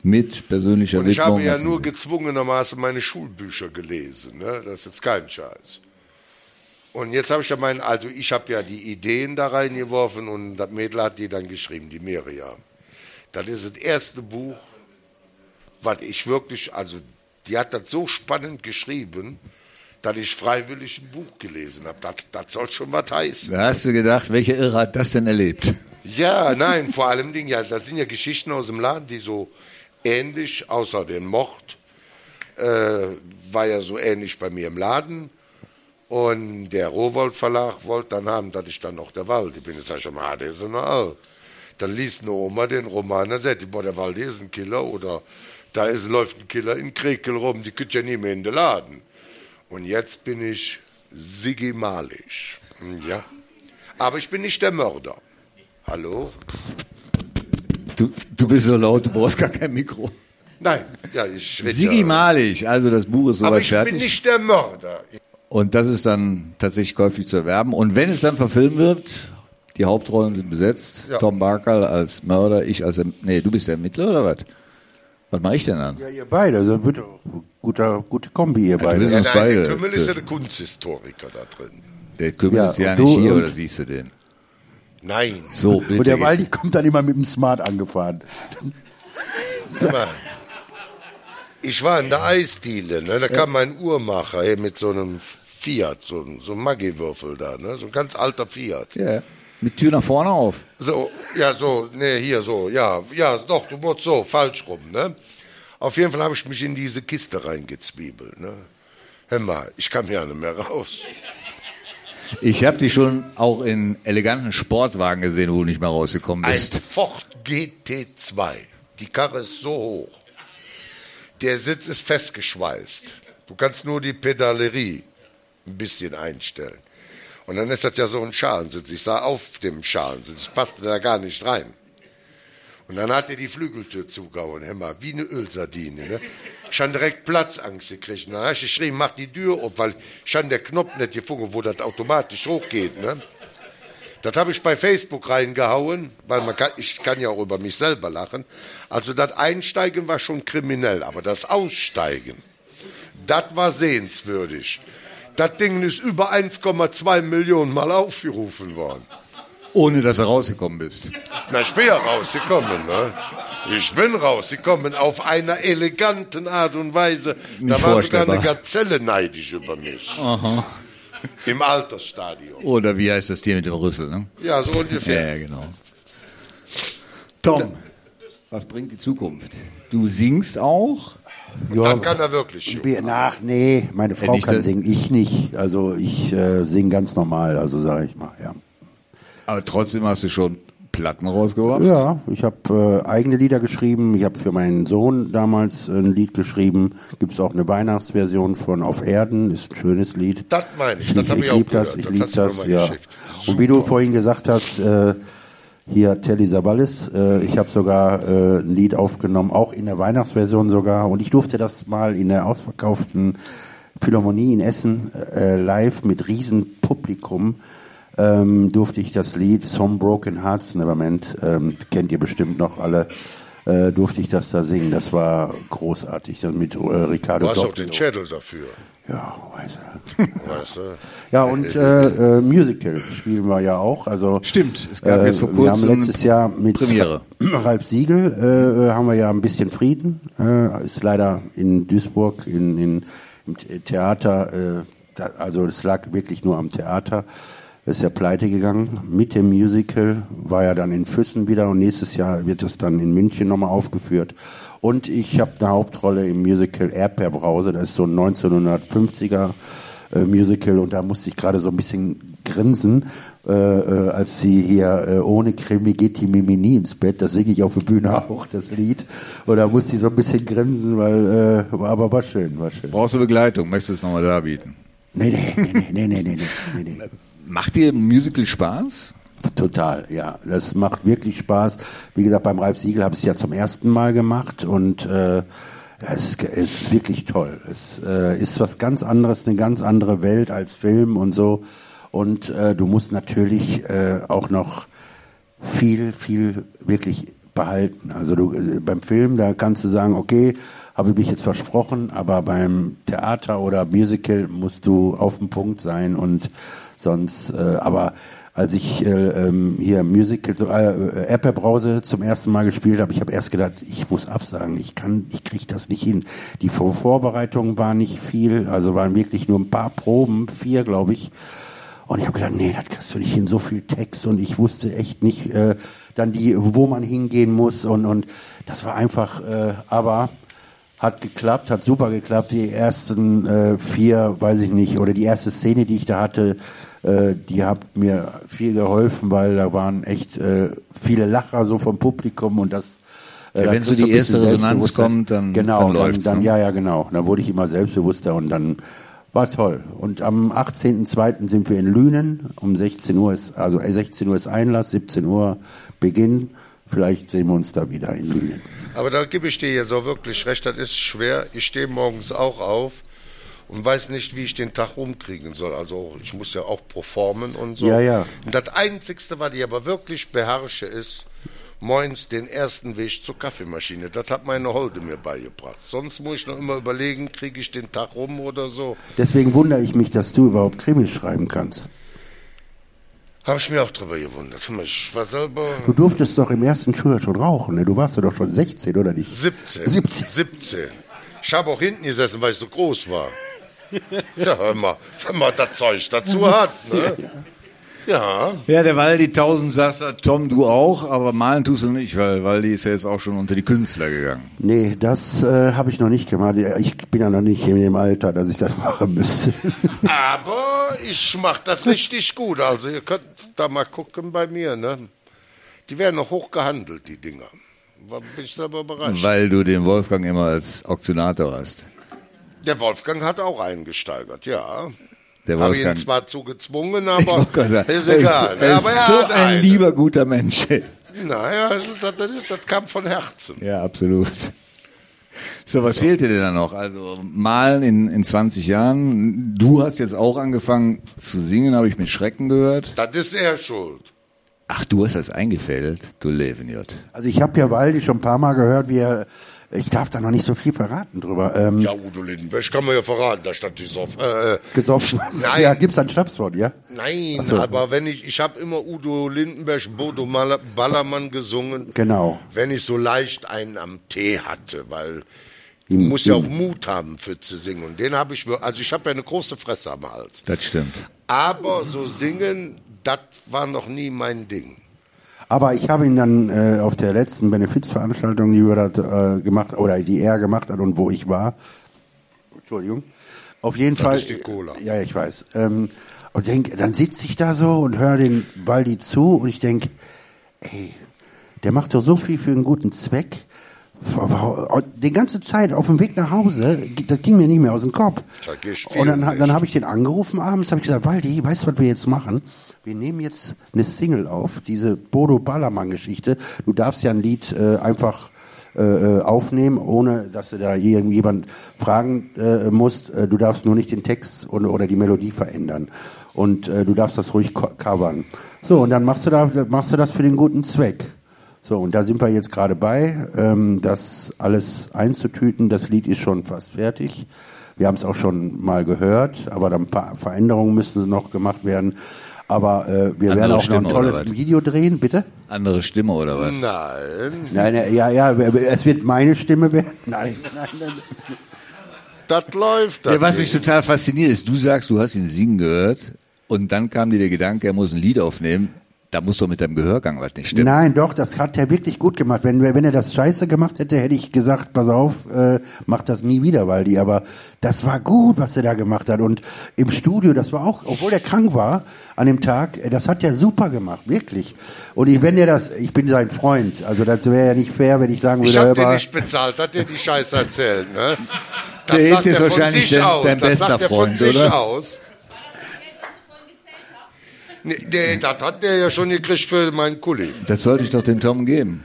Mit persönlicher Und ich Widmung. habe ja nur gezwungenermaßen meine Schulbücher gelesen. Ne? Das ist jetzt kein Scheiß. Und jetzt habe ich ja meinen, also ich habe ja die Ideen da reingeworfen und das Mädel hat die dann geschrieben, die Miriam. Das ist das erste Buch, was ich wirklich, also die hat das so spannend geschrieben, dass ich freiwillig ein Buch gelesen habe. Das, das soll schon was heißen. Da hast du gedacht, welche Irre hat das denn erlebt? Ja, nein, vor allem Dingen, ja, das sind ja Geschichten aus dem Laden, die so ähnlich, außer den Mord, äh, war ja so ähnlich bei mir im Laden. Und der Rowold Verlag wollte dann haben, dass ich dann noch der Wald. Ich bin jetzt schon mal, der ist so noch alt. Dann liest eine Oma den Roman, dann sagt die, boah, der Wald ist ein Killer oder da ist, läuft ein Killer in Krekel rum, die könnt ja nie mehr in den Laden. Und jetzt bin ich Siggi Malisch. Ja. Aber ich bin nicht der Mörder. Hallo? Du, du bist so laut, du brauchst gar kein Mikro. Nein, ja, ich rede Sigi. Malig, also das Buch ist Aber soweit ich fertig. bin nicht der Mörder. Und das ist dann tatsächlich käuflich zu erwerben. Und wenn es dann verfilmt wird, die Hauptrollen sind besetzt. Ja. Tom Barkerl als Mörder, ich als, Erm- nee, du bist der Ermittler oder was? Was mache ich denn dann? Ja, ihr beide, also wird guter, gute Kombi, ihr beide. Ja, nein, beide. der Kümmel ist ja der Kunsthistoriker da drin. Der Kümmel Ja, ist ja nicht du hier, oder siehst du den? Nein. So, bitte. Und der Waldi kommt dann immer mit dem Smart angefahren. Ich war in der Eisdiele, ne? da kam mein Uhrmacher hey, mit so einem Fiat, so, so ein Maggi-Würfel da, ne? so ein ganz alter Fiat. Ja. Mit Tür nach vorne auf. So, ja, so, ne, hier so, ja, ja, doch, du musst so, falsch rum, ne? Auf jeden Fall habe ich mich in diese Kiste reingezwiebelt, ne? Hör mal, ich kam ja nicht mehr raus. Ich habe dich schon auch in eleganten Sportwagen gesehen, wo du nicht mehr rausgekommen Ein bist. Ford GT2. Die Karre ist so hoch. Der Sitz ist festgeschweißt. Du kannst nur die Pedalerie ein bisschen einstellen. Und dann ist das ja so ein Schalensitz. Ich sah auf dem Schalensitz. Ich passte da gar nicht rein. Und dann hat er die Flügeltür zugehauen, immer wie eine Ölsardine. Ne? Ich habe direkt Platzangst gekriegt. Dann habe ich geschrieben, mach die Tür auf, weil ich habe der Knopf nicht gefunden, wo das automatisch hochgeht. Ne? Das habe ich bei Facebook reingehauen, weil man kann, ich kann ja auch über mich selber lachen. Also das Einsteigen war schon kriminell, aber das Aussteigen, das war sehenswürdig. Das Ding ist über 1,2 Millionen Mal aufgerufen worden. Ohne dass du rausgekommen bist. Na, ich bin ja rausgekommen, ne? Ich bin rausgekommen auf einer eleganten Art und Weise. Nicht da war sogar eine Gazelle neidisch über mich. Im Altersstadion. Oder wie heißt das Tier mit dem Rüssel, ne? Ja, so ungefähr. ja, genau. Tom, was bringt die Zukunft? Du singst auch? Dann kann er wirklich. Ach nee, meine Frau nicht kann singen, ich nicht. Also ich äh, singe ganz normal, also sage ich mal, ja. Aber trotzdem hast du schon Platten rausgebracht? Ja, ich habe äh, eigene Lieder geschrieben. Ich habe für meinen Sohn damals ein Lied geschrieben. Gibt's auch eine Weihnachtsversion von Auf Erden, ist ein schönes Lied. Das meine ich, das hab ich auch lieb das, ich Das lieb hast du mir das, ja. Und wie du vorhin gesagt hast, äh, hier Telly Savalas, äh, ich habe sogar äh, ein Lied aufgenommen, auch in der Weihnachtsversion sogar. Und ich durfte das mal in der ausverkauften Philharmonie in Essen äh, live mit riesen Publikum ähm, durfte ich das Lied Some Broken Hearts Nevermind, ähm, kennt ihr bestimmt noch alle, äh, durfte ich das da singen. Das war großartig. Dann mit äh, Ricardo Du hast auch Doppio. den Schädel dafür. Ja, weiß er. Weißt du? *laughs* Ja, und äh, äh, Musical spielen wir ja auch. Also Stimmt, es gab äh, jetzt vor Wir haben kurzem letztes Jahr mit Premiere. Ralf Siegel äh, haben wir ja ein bisschen Frieden. Äh, ist leider in Duisburg in, in, im The- Theater, äh, da, also es lag wirklich nur am Theater. Ist ja pleite gegangen. Mit dem Musical war ja dann in Füssen wieder und nächstes Jahr wird es dann in München nochmal aufgeführt. Und ich habe eine Hauptrolle im Musical Erdbeer Brause. Das ist so ein 1950er äh, Musical und da musste ich gerade so ein bisschen grinsen, äh, äh als sie hier äh, ohne Krimi geht die Mimini ins Bett. Das singe ich auf der Bühne auch, das Lied. Und da musste ich so ein bisschen grinsen, weil, äh, aber war schön, war schön. Brauchst du Begleitung? Möchtest du es nochmal darbieten? Nee, nee, nee, nee, nee, nee, nee, nee. Macht dir Musical Spaß? Total, ja. Das macht wirklich Spaß. Wie gesagt, beim Ralf Siegel habe ich es ja zum ersten Mal gemacht und äh, es ist wirklich toll. Es äh, ist was ganz anderes, eine ganz andere Welt als Film und so. Und äh, du musst natürlich äh, auch noch viel, viel wirklich behalten. Also du äh, beim Film, da kannst du sagen, okay, habe ich mich jetzt versprochen, aber beim Theater oder Musical musst du auf dem Punkt sein und sonst, äh, aber als ich äh, ähm, hier Musical, so, äh, Erdbeerbrause zum ersten Mal gespielt habe, ich habe erst gedacht, ich muss absagen, ich kann, ich kriege das nicht hin. Die Vor Vorbereitung war nicht viel, also waren wirklich nur ein paar Proben, vier glaube ich. Und ich habe gedacht, nee, das kriegst du nicht hin, so viel Text und ich wusste echt nicht, äh, dann die, wo man hingehen muss und und das war einfach, äh, aber hat geklappt, hat super geklappt. Die ersten äh, vier, weiß ich nicht, oder die erste Szene, die ich da hatte, äh, die hat mir viel geholfen, weil da waren echt äh, viele Lacher so vom Publikum und das. Ja, da wenn so die erste Resonanz kommt, dann- genau, dann dann, läuft's, dann, ne? ja, ja, genau. Da wurde ich immer selbstbewusster und dann war toll. Und am 18.02. sind wir in Lünen. Um 16 Uhr ist, also äh, 16 Uhr ist Einlass, 17 Uhr Beginn. Vielleicht sehen wir uns da wieder in Lünen. Aber da gebe ich dir jetzt auch wirklich recht, das ist schwer. Ich stehe morgens auch auf und weiß nicht, wie ich den Tag rumkriegen soll. Also ich muss ja auch performen und so. Ja, ja. Und das Einzigste, was ich aber wirklich beherrsche, ist moins den ersten Weg zur Kaffeemaschine. Das hat meine Holde mir beigebracht. Sonst muss ich noch immer überlegen, kriege ich den Tag rum oder so. Deswegen wundere ich mich, dass du überhaupt Krimis schreiben kannst. Habe ich mir auch drüber gewundert. Ich war selber Du durftest doch im ersten Schuljahr schon rauchen, ne? Du warst doch schon 16, oder nicht? 17. 17. 17. Ich habe auch hinten gesessen, weil ich so groß war. Ja, hör mal, wenn man das Zeug dazu hat, ne? Ja. Ja, der Waldi Tausendsasser, Tom, du auch, aber malen tust du nicht, weil Waldi ist ja jetzt auch schon unter die Künstler gegangen. Nee, das äh, habe ich noch nicht gemacht. Ich bin ja noch nicht in dem Alter, dass ich das machen müsste. *laughs* Aber ich mach das richtig gut. Also ihr könnt da mal gucken bei mir, ne? Die werden noch hoch gehandelt, die Dinger. Bin ich selber überrascht. Weil du den Wolfgang immer als Auktionator hast. Der Wolfgang hat auch eingesteigert, ja. Der Habe ihn Wolfgang. zwar zu gezwungen, aber sagen, ist er egal. Ist, er ist aber er so ein eine. lieber, guter Mensch. Naja, das, das, das kam von Herzen. Ja, absolut. So, was fehlt dir denn da noch? Also malen in, in 20 Jahren. Du hast jetzt auch angefangen zu singen, habe ich mit Schrecken gehört. Das ist er schuld. Ach, du hast das eingefällt, du Levenjot. Also ich habe ja Waldi schon ein paar Mal gehört, wie er, ich darf da noch nicht so viel verraten drüber, ähm, Ja, Udo Lindenberg kann man ja verraten, da stand die Sof äh, gesoffen. Nein. *laughs* Ja, gibt's ein Schnaps von, ja? Nein, so. aber wenn ich, ich habe immer Udo Lindenberg, Bodo Mal- Ballermann gesungen, Genau. wenn ich so leicht einen am Tee hatte, weil ich muss ja auch Mut haben für zu singen. Und den habe ich, also ich habe ja eine große Fresse am Hals. Das stimmt. Aber so singen, das war noch nie mein Ding. Aber ich habe ihn dann äh, auf der letzten Benefizveranstaltung, die wir da äh, gemacht, oder die er gemacht hat und wo ich war, Entschuldigung, auf jeden Das Fall. ist die Cola. Ja, ich weiß. Ähm, und denk, dann sitze ich da so und höre den Baldi zu und ich denke, ey, der macht doch so viel für einen guten Zweck. Die ganze Zeit auf dem Weg nach Hause, das ging mir nicht mehr aus dem Kopf. Und dann, dann habe ich den angerufen abends, habe ich gesagt, Waldi, weißt du, was wir jetzt machen? Wir nehmen jetzt eine Single auf, diese Bodo Ballermann-Geschichte. Du darfst ja ein Lied äh, einfach äh, äh, aufnehmen, ohne dass du da irgendjemand fragen äh, musst. Äh, du darfst nur nicht den Text oder, oder die Melodie verändern. Und äh, du darfst das ruhig co- covern. So, und dann machst du, da, machst du das für den guten Zweck. So, und da sind wir jetzt gerade bei, ähm, das alles einzutüten. Das Lied ist schon fast fertig. Wir haben es auch schon mal gehört, aber dann ein paar Veränderungen müssen noch gemacht werden. Aber äh, wir Andere werden auch Stimme noch ein tolles? Video drehen, bitte? Andere Stimme oder was? Nein, Nein, nein, ja, ja, es wird meine Stimme werden. *laughs* Nein, nein, nein. das läuft. Das Ja, was mich total fasziniert ist, du sagst, du hast ihn singen gehört und dann kam dir der Gedanke, er muss ein Lied aufnehmen. Da muss doch mit deinem Gehörgang was nicht stimmen. Nein, doch, das hat er wirklich gut gemacht. Wenn, wenn er das scheiße gemacht hätte, hätte ich gesagt, pass auf, äh, mach das nie wieder, Waldi. Aber das war gut, was er da gemacht hat. Und im Studio, das war auch, obwohl er krank war an dem Tag, äh, das hat er super gemacht, wirklich. Und ich, wenn er das, ich bin sein Freund, also das wäre ja nicht fair, wenn ich sagen würde, Ich den mal, nicht bezahlt, hat der die Scheiße erzählt, ne? *laughs* Das Der ist jetzt er von wahrscheinlich sich dein- dein bester sagt er Freund, von sich oder? aus. Nee, das hat der ja schon gekriegt für meinen Kuli. Das sollte ich doch dem Tom geben.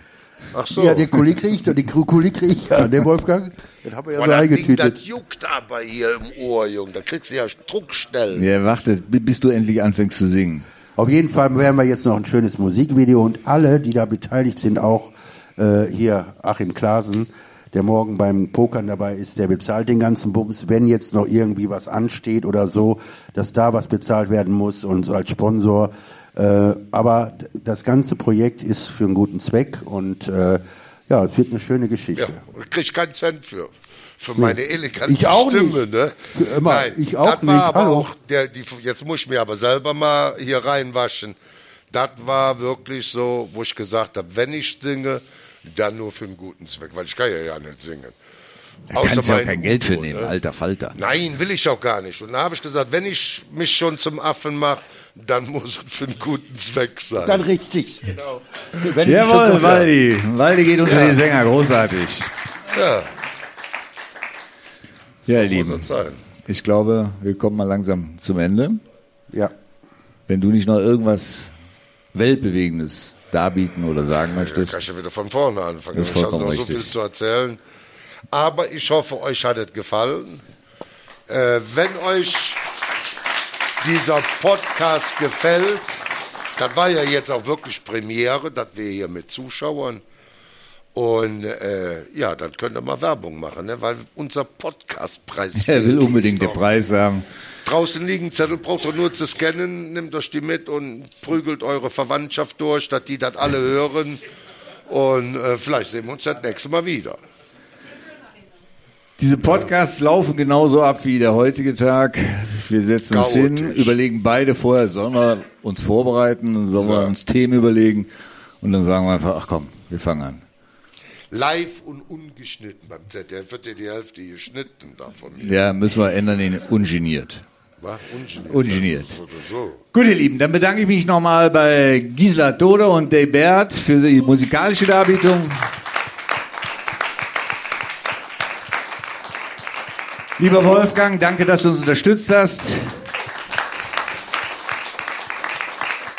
Ach so. ja, den Kuli krieg ich, den Kuli krieg ich, ja, den Wolfgang, den haben wir ja Boah, so eingetütet. das juckt aber hier im Ohr, Junge. Da kriegst du ja Druckstellen. Ja, warte, bis du endlich anfängst zu singen. Auf jeden Fall werden wir jetzt noch ein schönes Musikvideo und alle, die da beteiligt sind, auch äh, hier Achim Klaasen, der morgen beim Pokern dabei ist, der bezahlt den ganzen Bums, wenn jetzt noch irgendwie was ansteht oder so, dass da was bezahlt werden muss und so als Sponsor. Äh, aber das ganze Projekt ist für einen guten Zweck und äh, ja, es wird eine schöne Geschichte. Ja, und krieg keinen Cent für. Für meine elegante Ich auch Stimme, nicht. ne? Immer, Nein, ich auch das war nicht. aber Hallo. auch der, die, jetzt muss ich mir aber selber mal hier reinwaschen. Das war wirklich so, wo ich gesagt habe, wenn ich singe, dann nur für einen guten Zweck, weil ich kann ja ja nicht singen. Da kannst du ja kein Geld für nehmen, ne? alter Falter. Nein, will ich auch gar nicht. Und da habe ich gesagt, wenn ich mich schon zum Affen mache, dann muss es für einen guten Zweck sein. Dann richtig. Genau. Wenn Jawohl, so- Waldi. Waldi geht unter Ja. die Sänger, großartig. ja, Ja, ihr muss Lieben, ich glaube, wir kommen mal langsam zum Ende. Ja. Wenn du nicht noch irgendwas Weltbewegendes darbieten oder sagen möchtest. kann ich ja wieder von vorne anfangen. Das ist ich habe noch so richtig. viel zu erzählen. Aber ich hoffe, euch hat es gefallen. Äh, wenn euch dieser Podcast gefällt, das war ja jetzt auch wirklich Premiere, dass wir hier mit Zuschauern und äh, ja, dann könnt ihr mal Werbung machen, ne? weil unser Podcastpreis. *laughs* Er will unbedingt den. Preis haben. Draußen liegen Zettel, braucht ihr nur zu scannen, nehmt euch die mit und prügelt eure Verwandtschaft durch, dass die das alle hören. Und äh, vielleicht sehen wir uns das nächste Mal wieder. Diese Podcasts laufen genauso ab wie der heutige Tag. Wir setzen uns hin, Chaotisch. überlegen beide vorher, sollen wir uns vorbereiten, sollen wir Ja. uns Themen überlegen und dann sagen wir einfach, ach komm, wir fangen an. Live und ungeschnitten beim ZDF wird ja die Hälfte geschnitten davon. Ja, müssen wir ändern in ungeniert. Was? Ungeniert. Ungeniert. So. Gut, ihr Lieben, dann bedanke ich mich nochmal bei Gisela Tode und Dave Bert für die musikalische Darbietung. Lieber Wolfgang, danke, dass du uns unterstützt hast.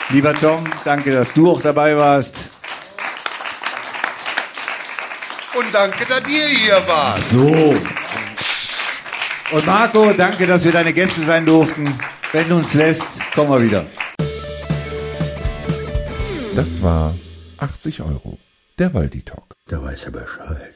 Lieber Tom, danke, dass du auch dabei warst. Und danke, dass ihr hier wart. So. Und Marco, danke, dass wir deine Gäste sein durften. Wenn du uns lässt, kommen wir wieder. Das war 80 Euro. Der Waldi Talk. Da weiß er Bescheid.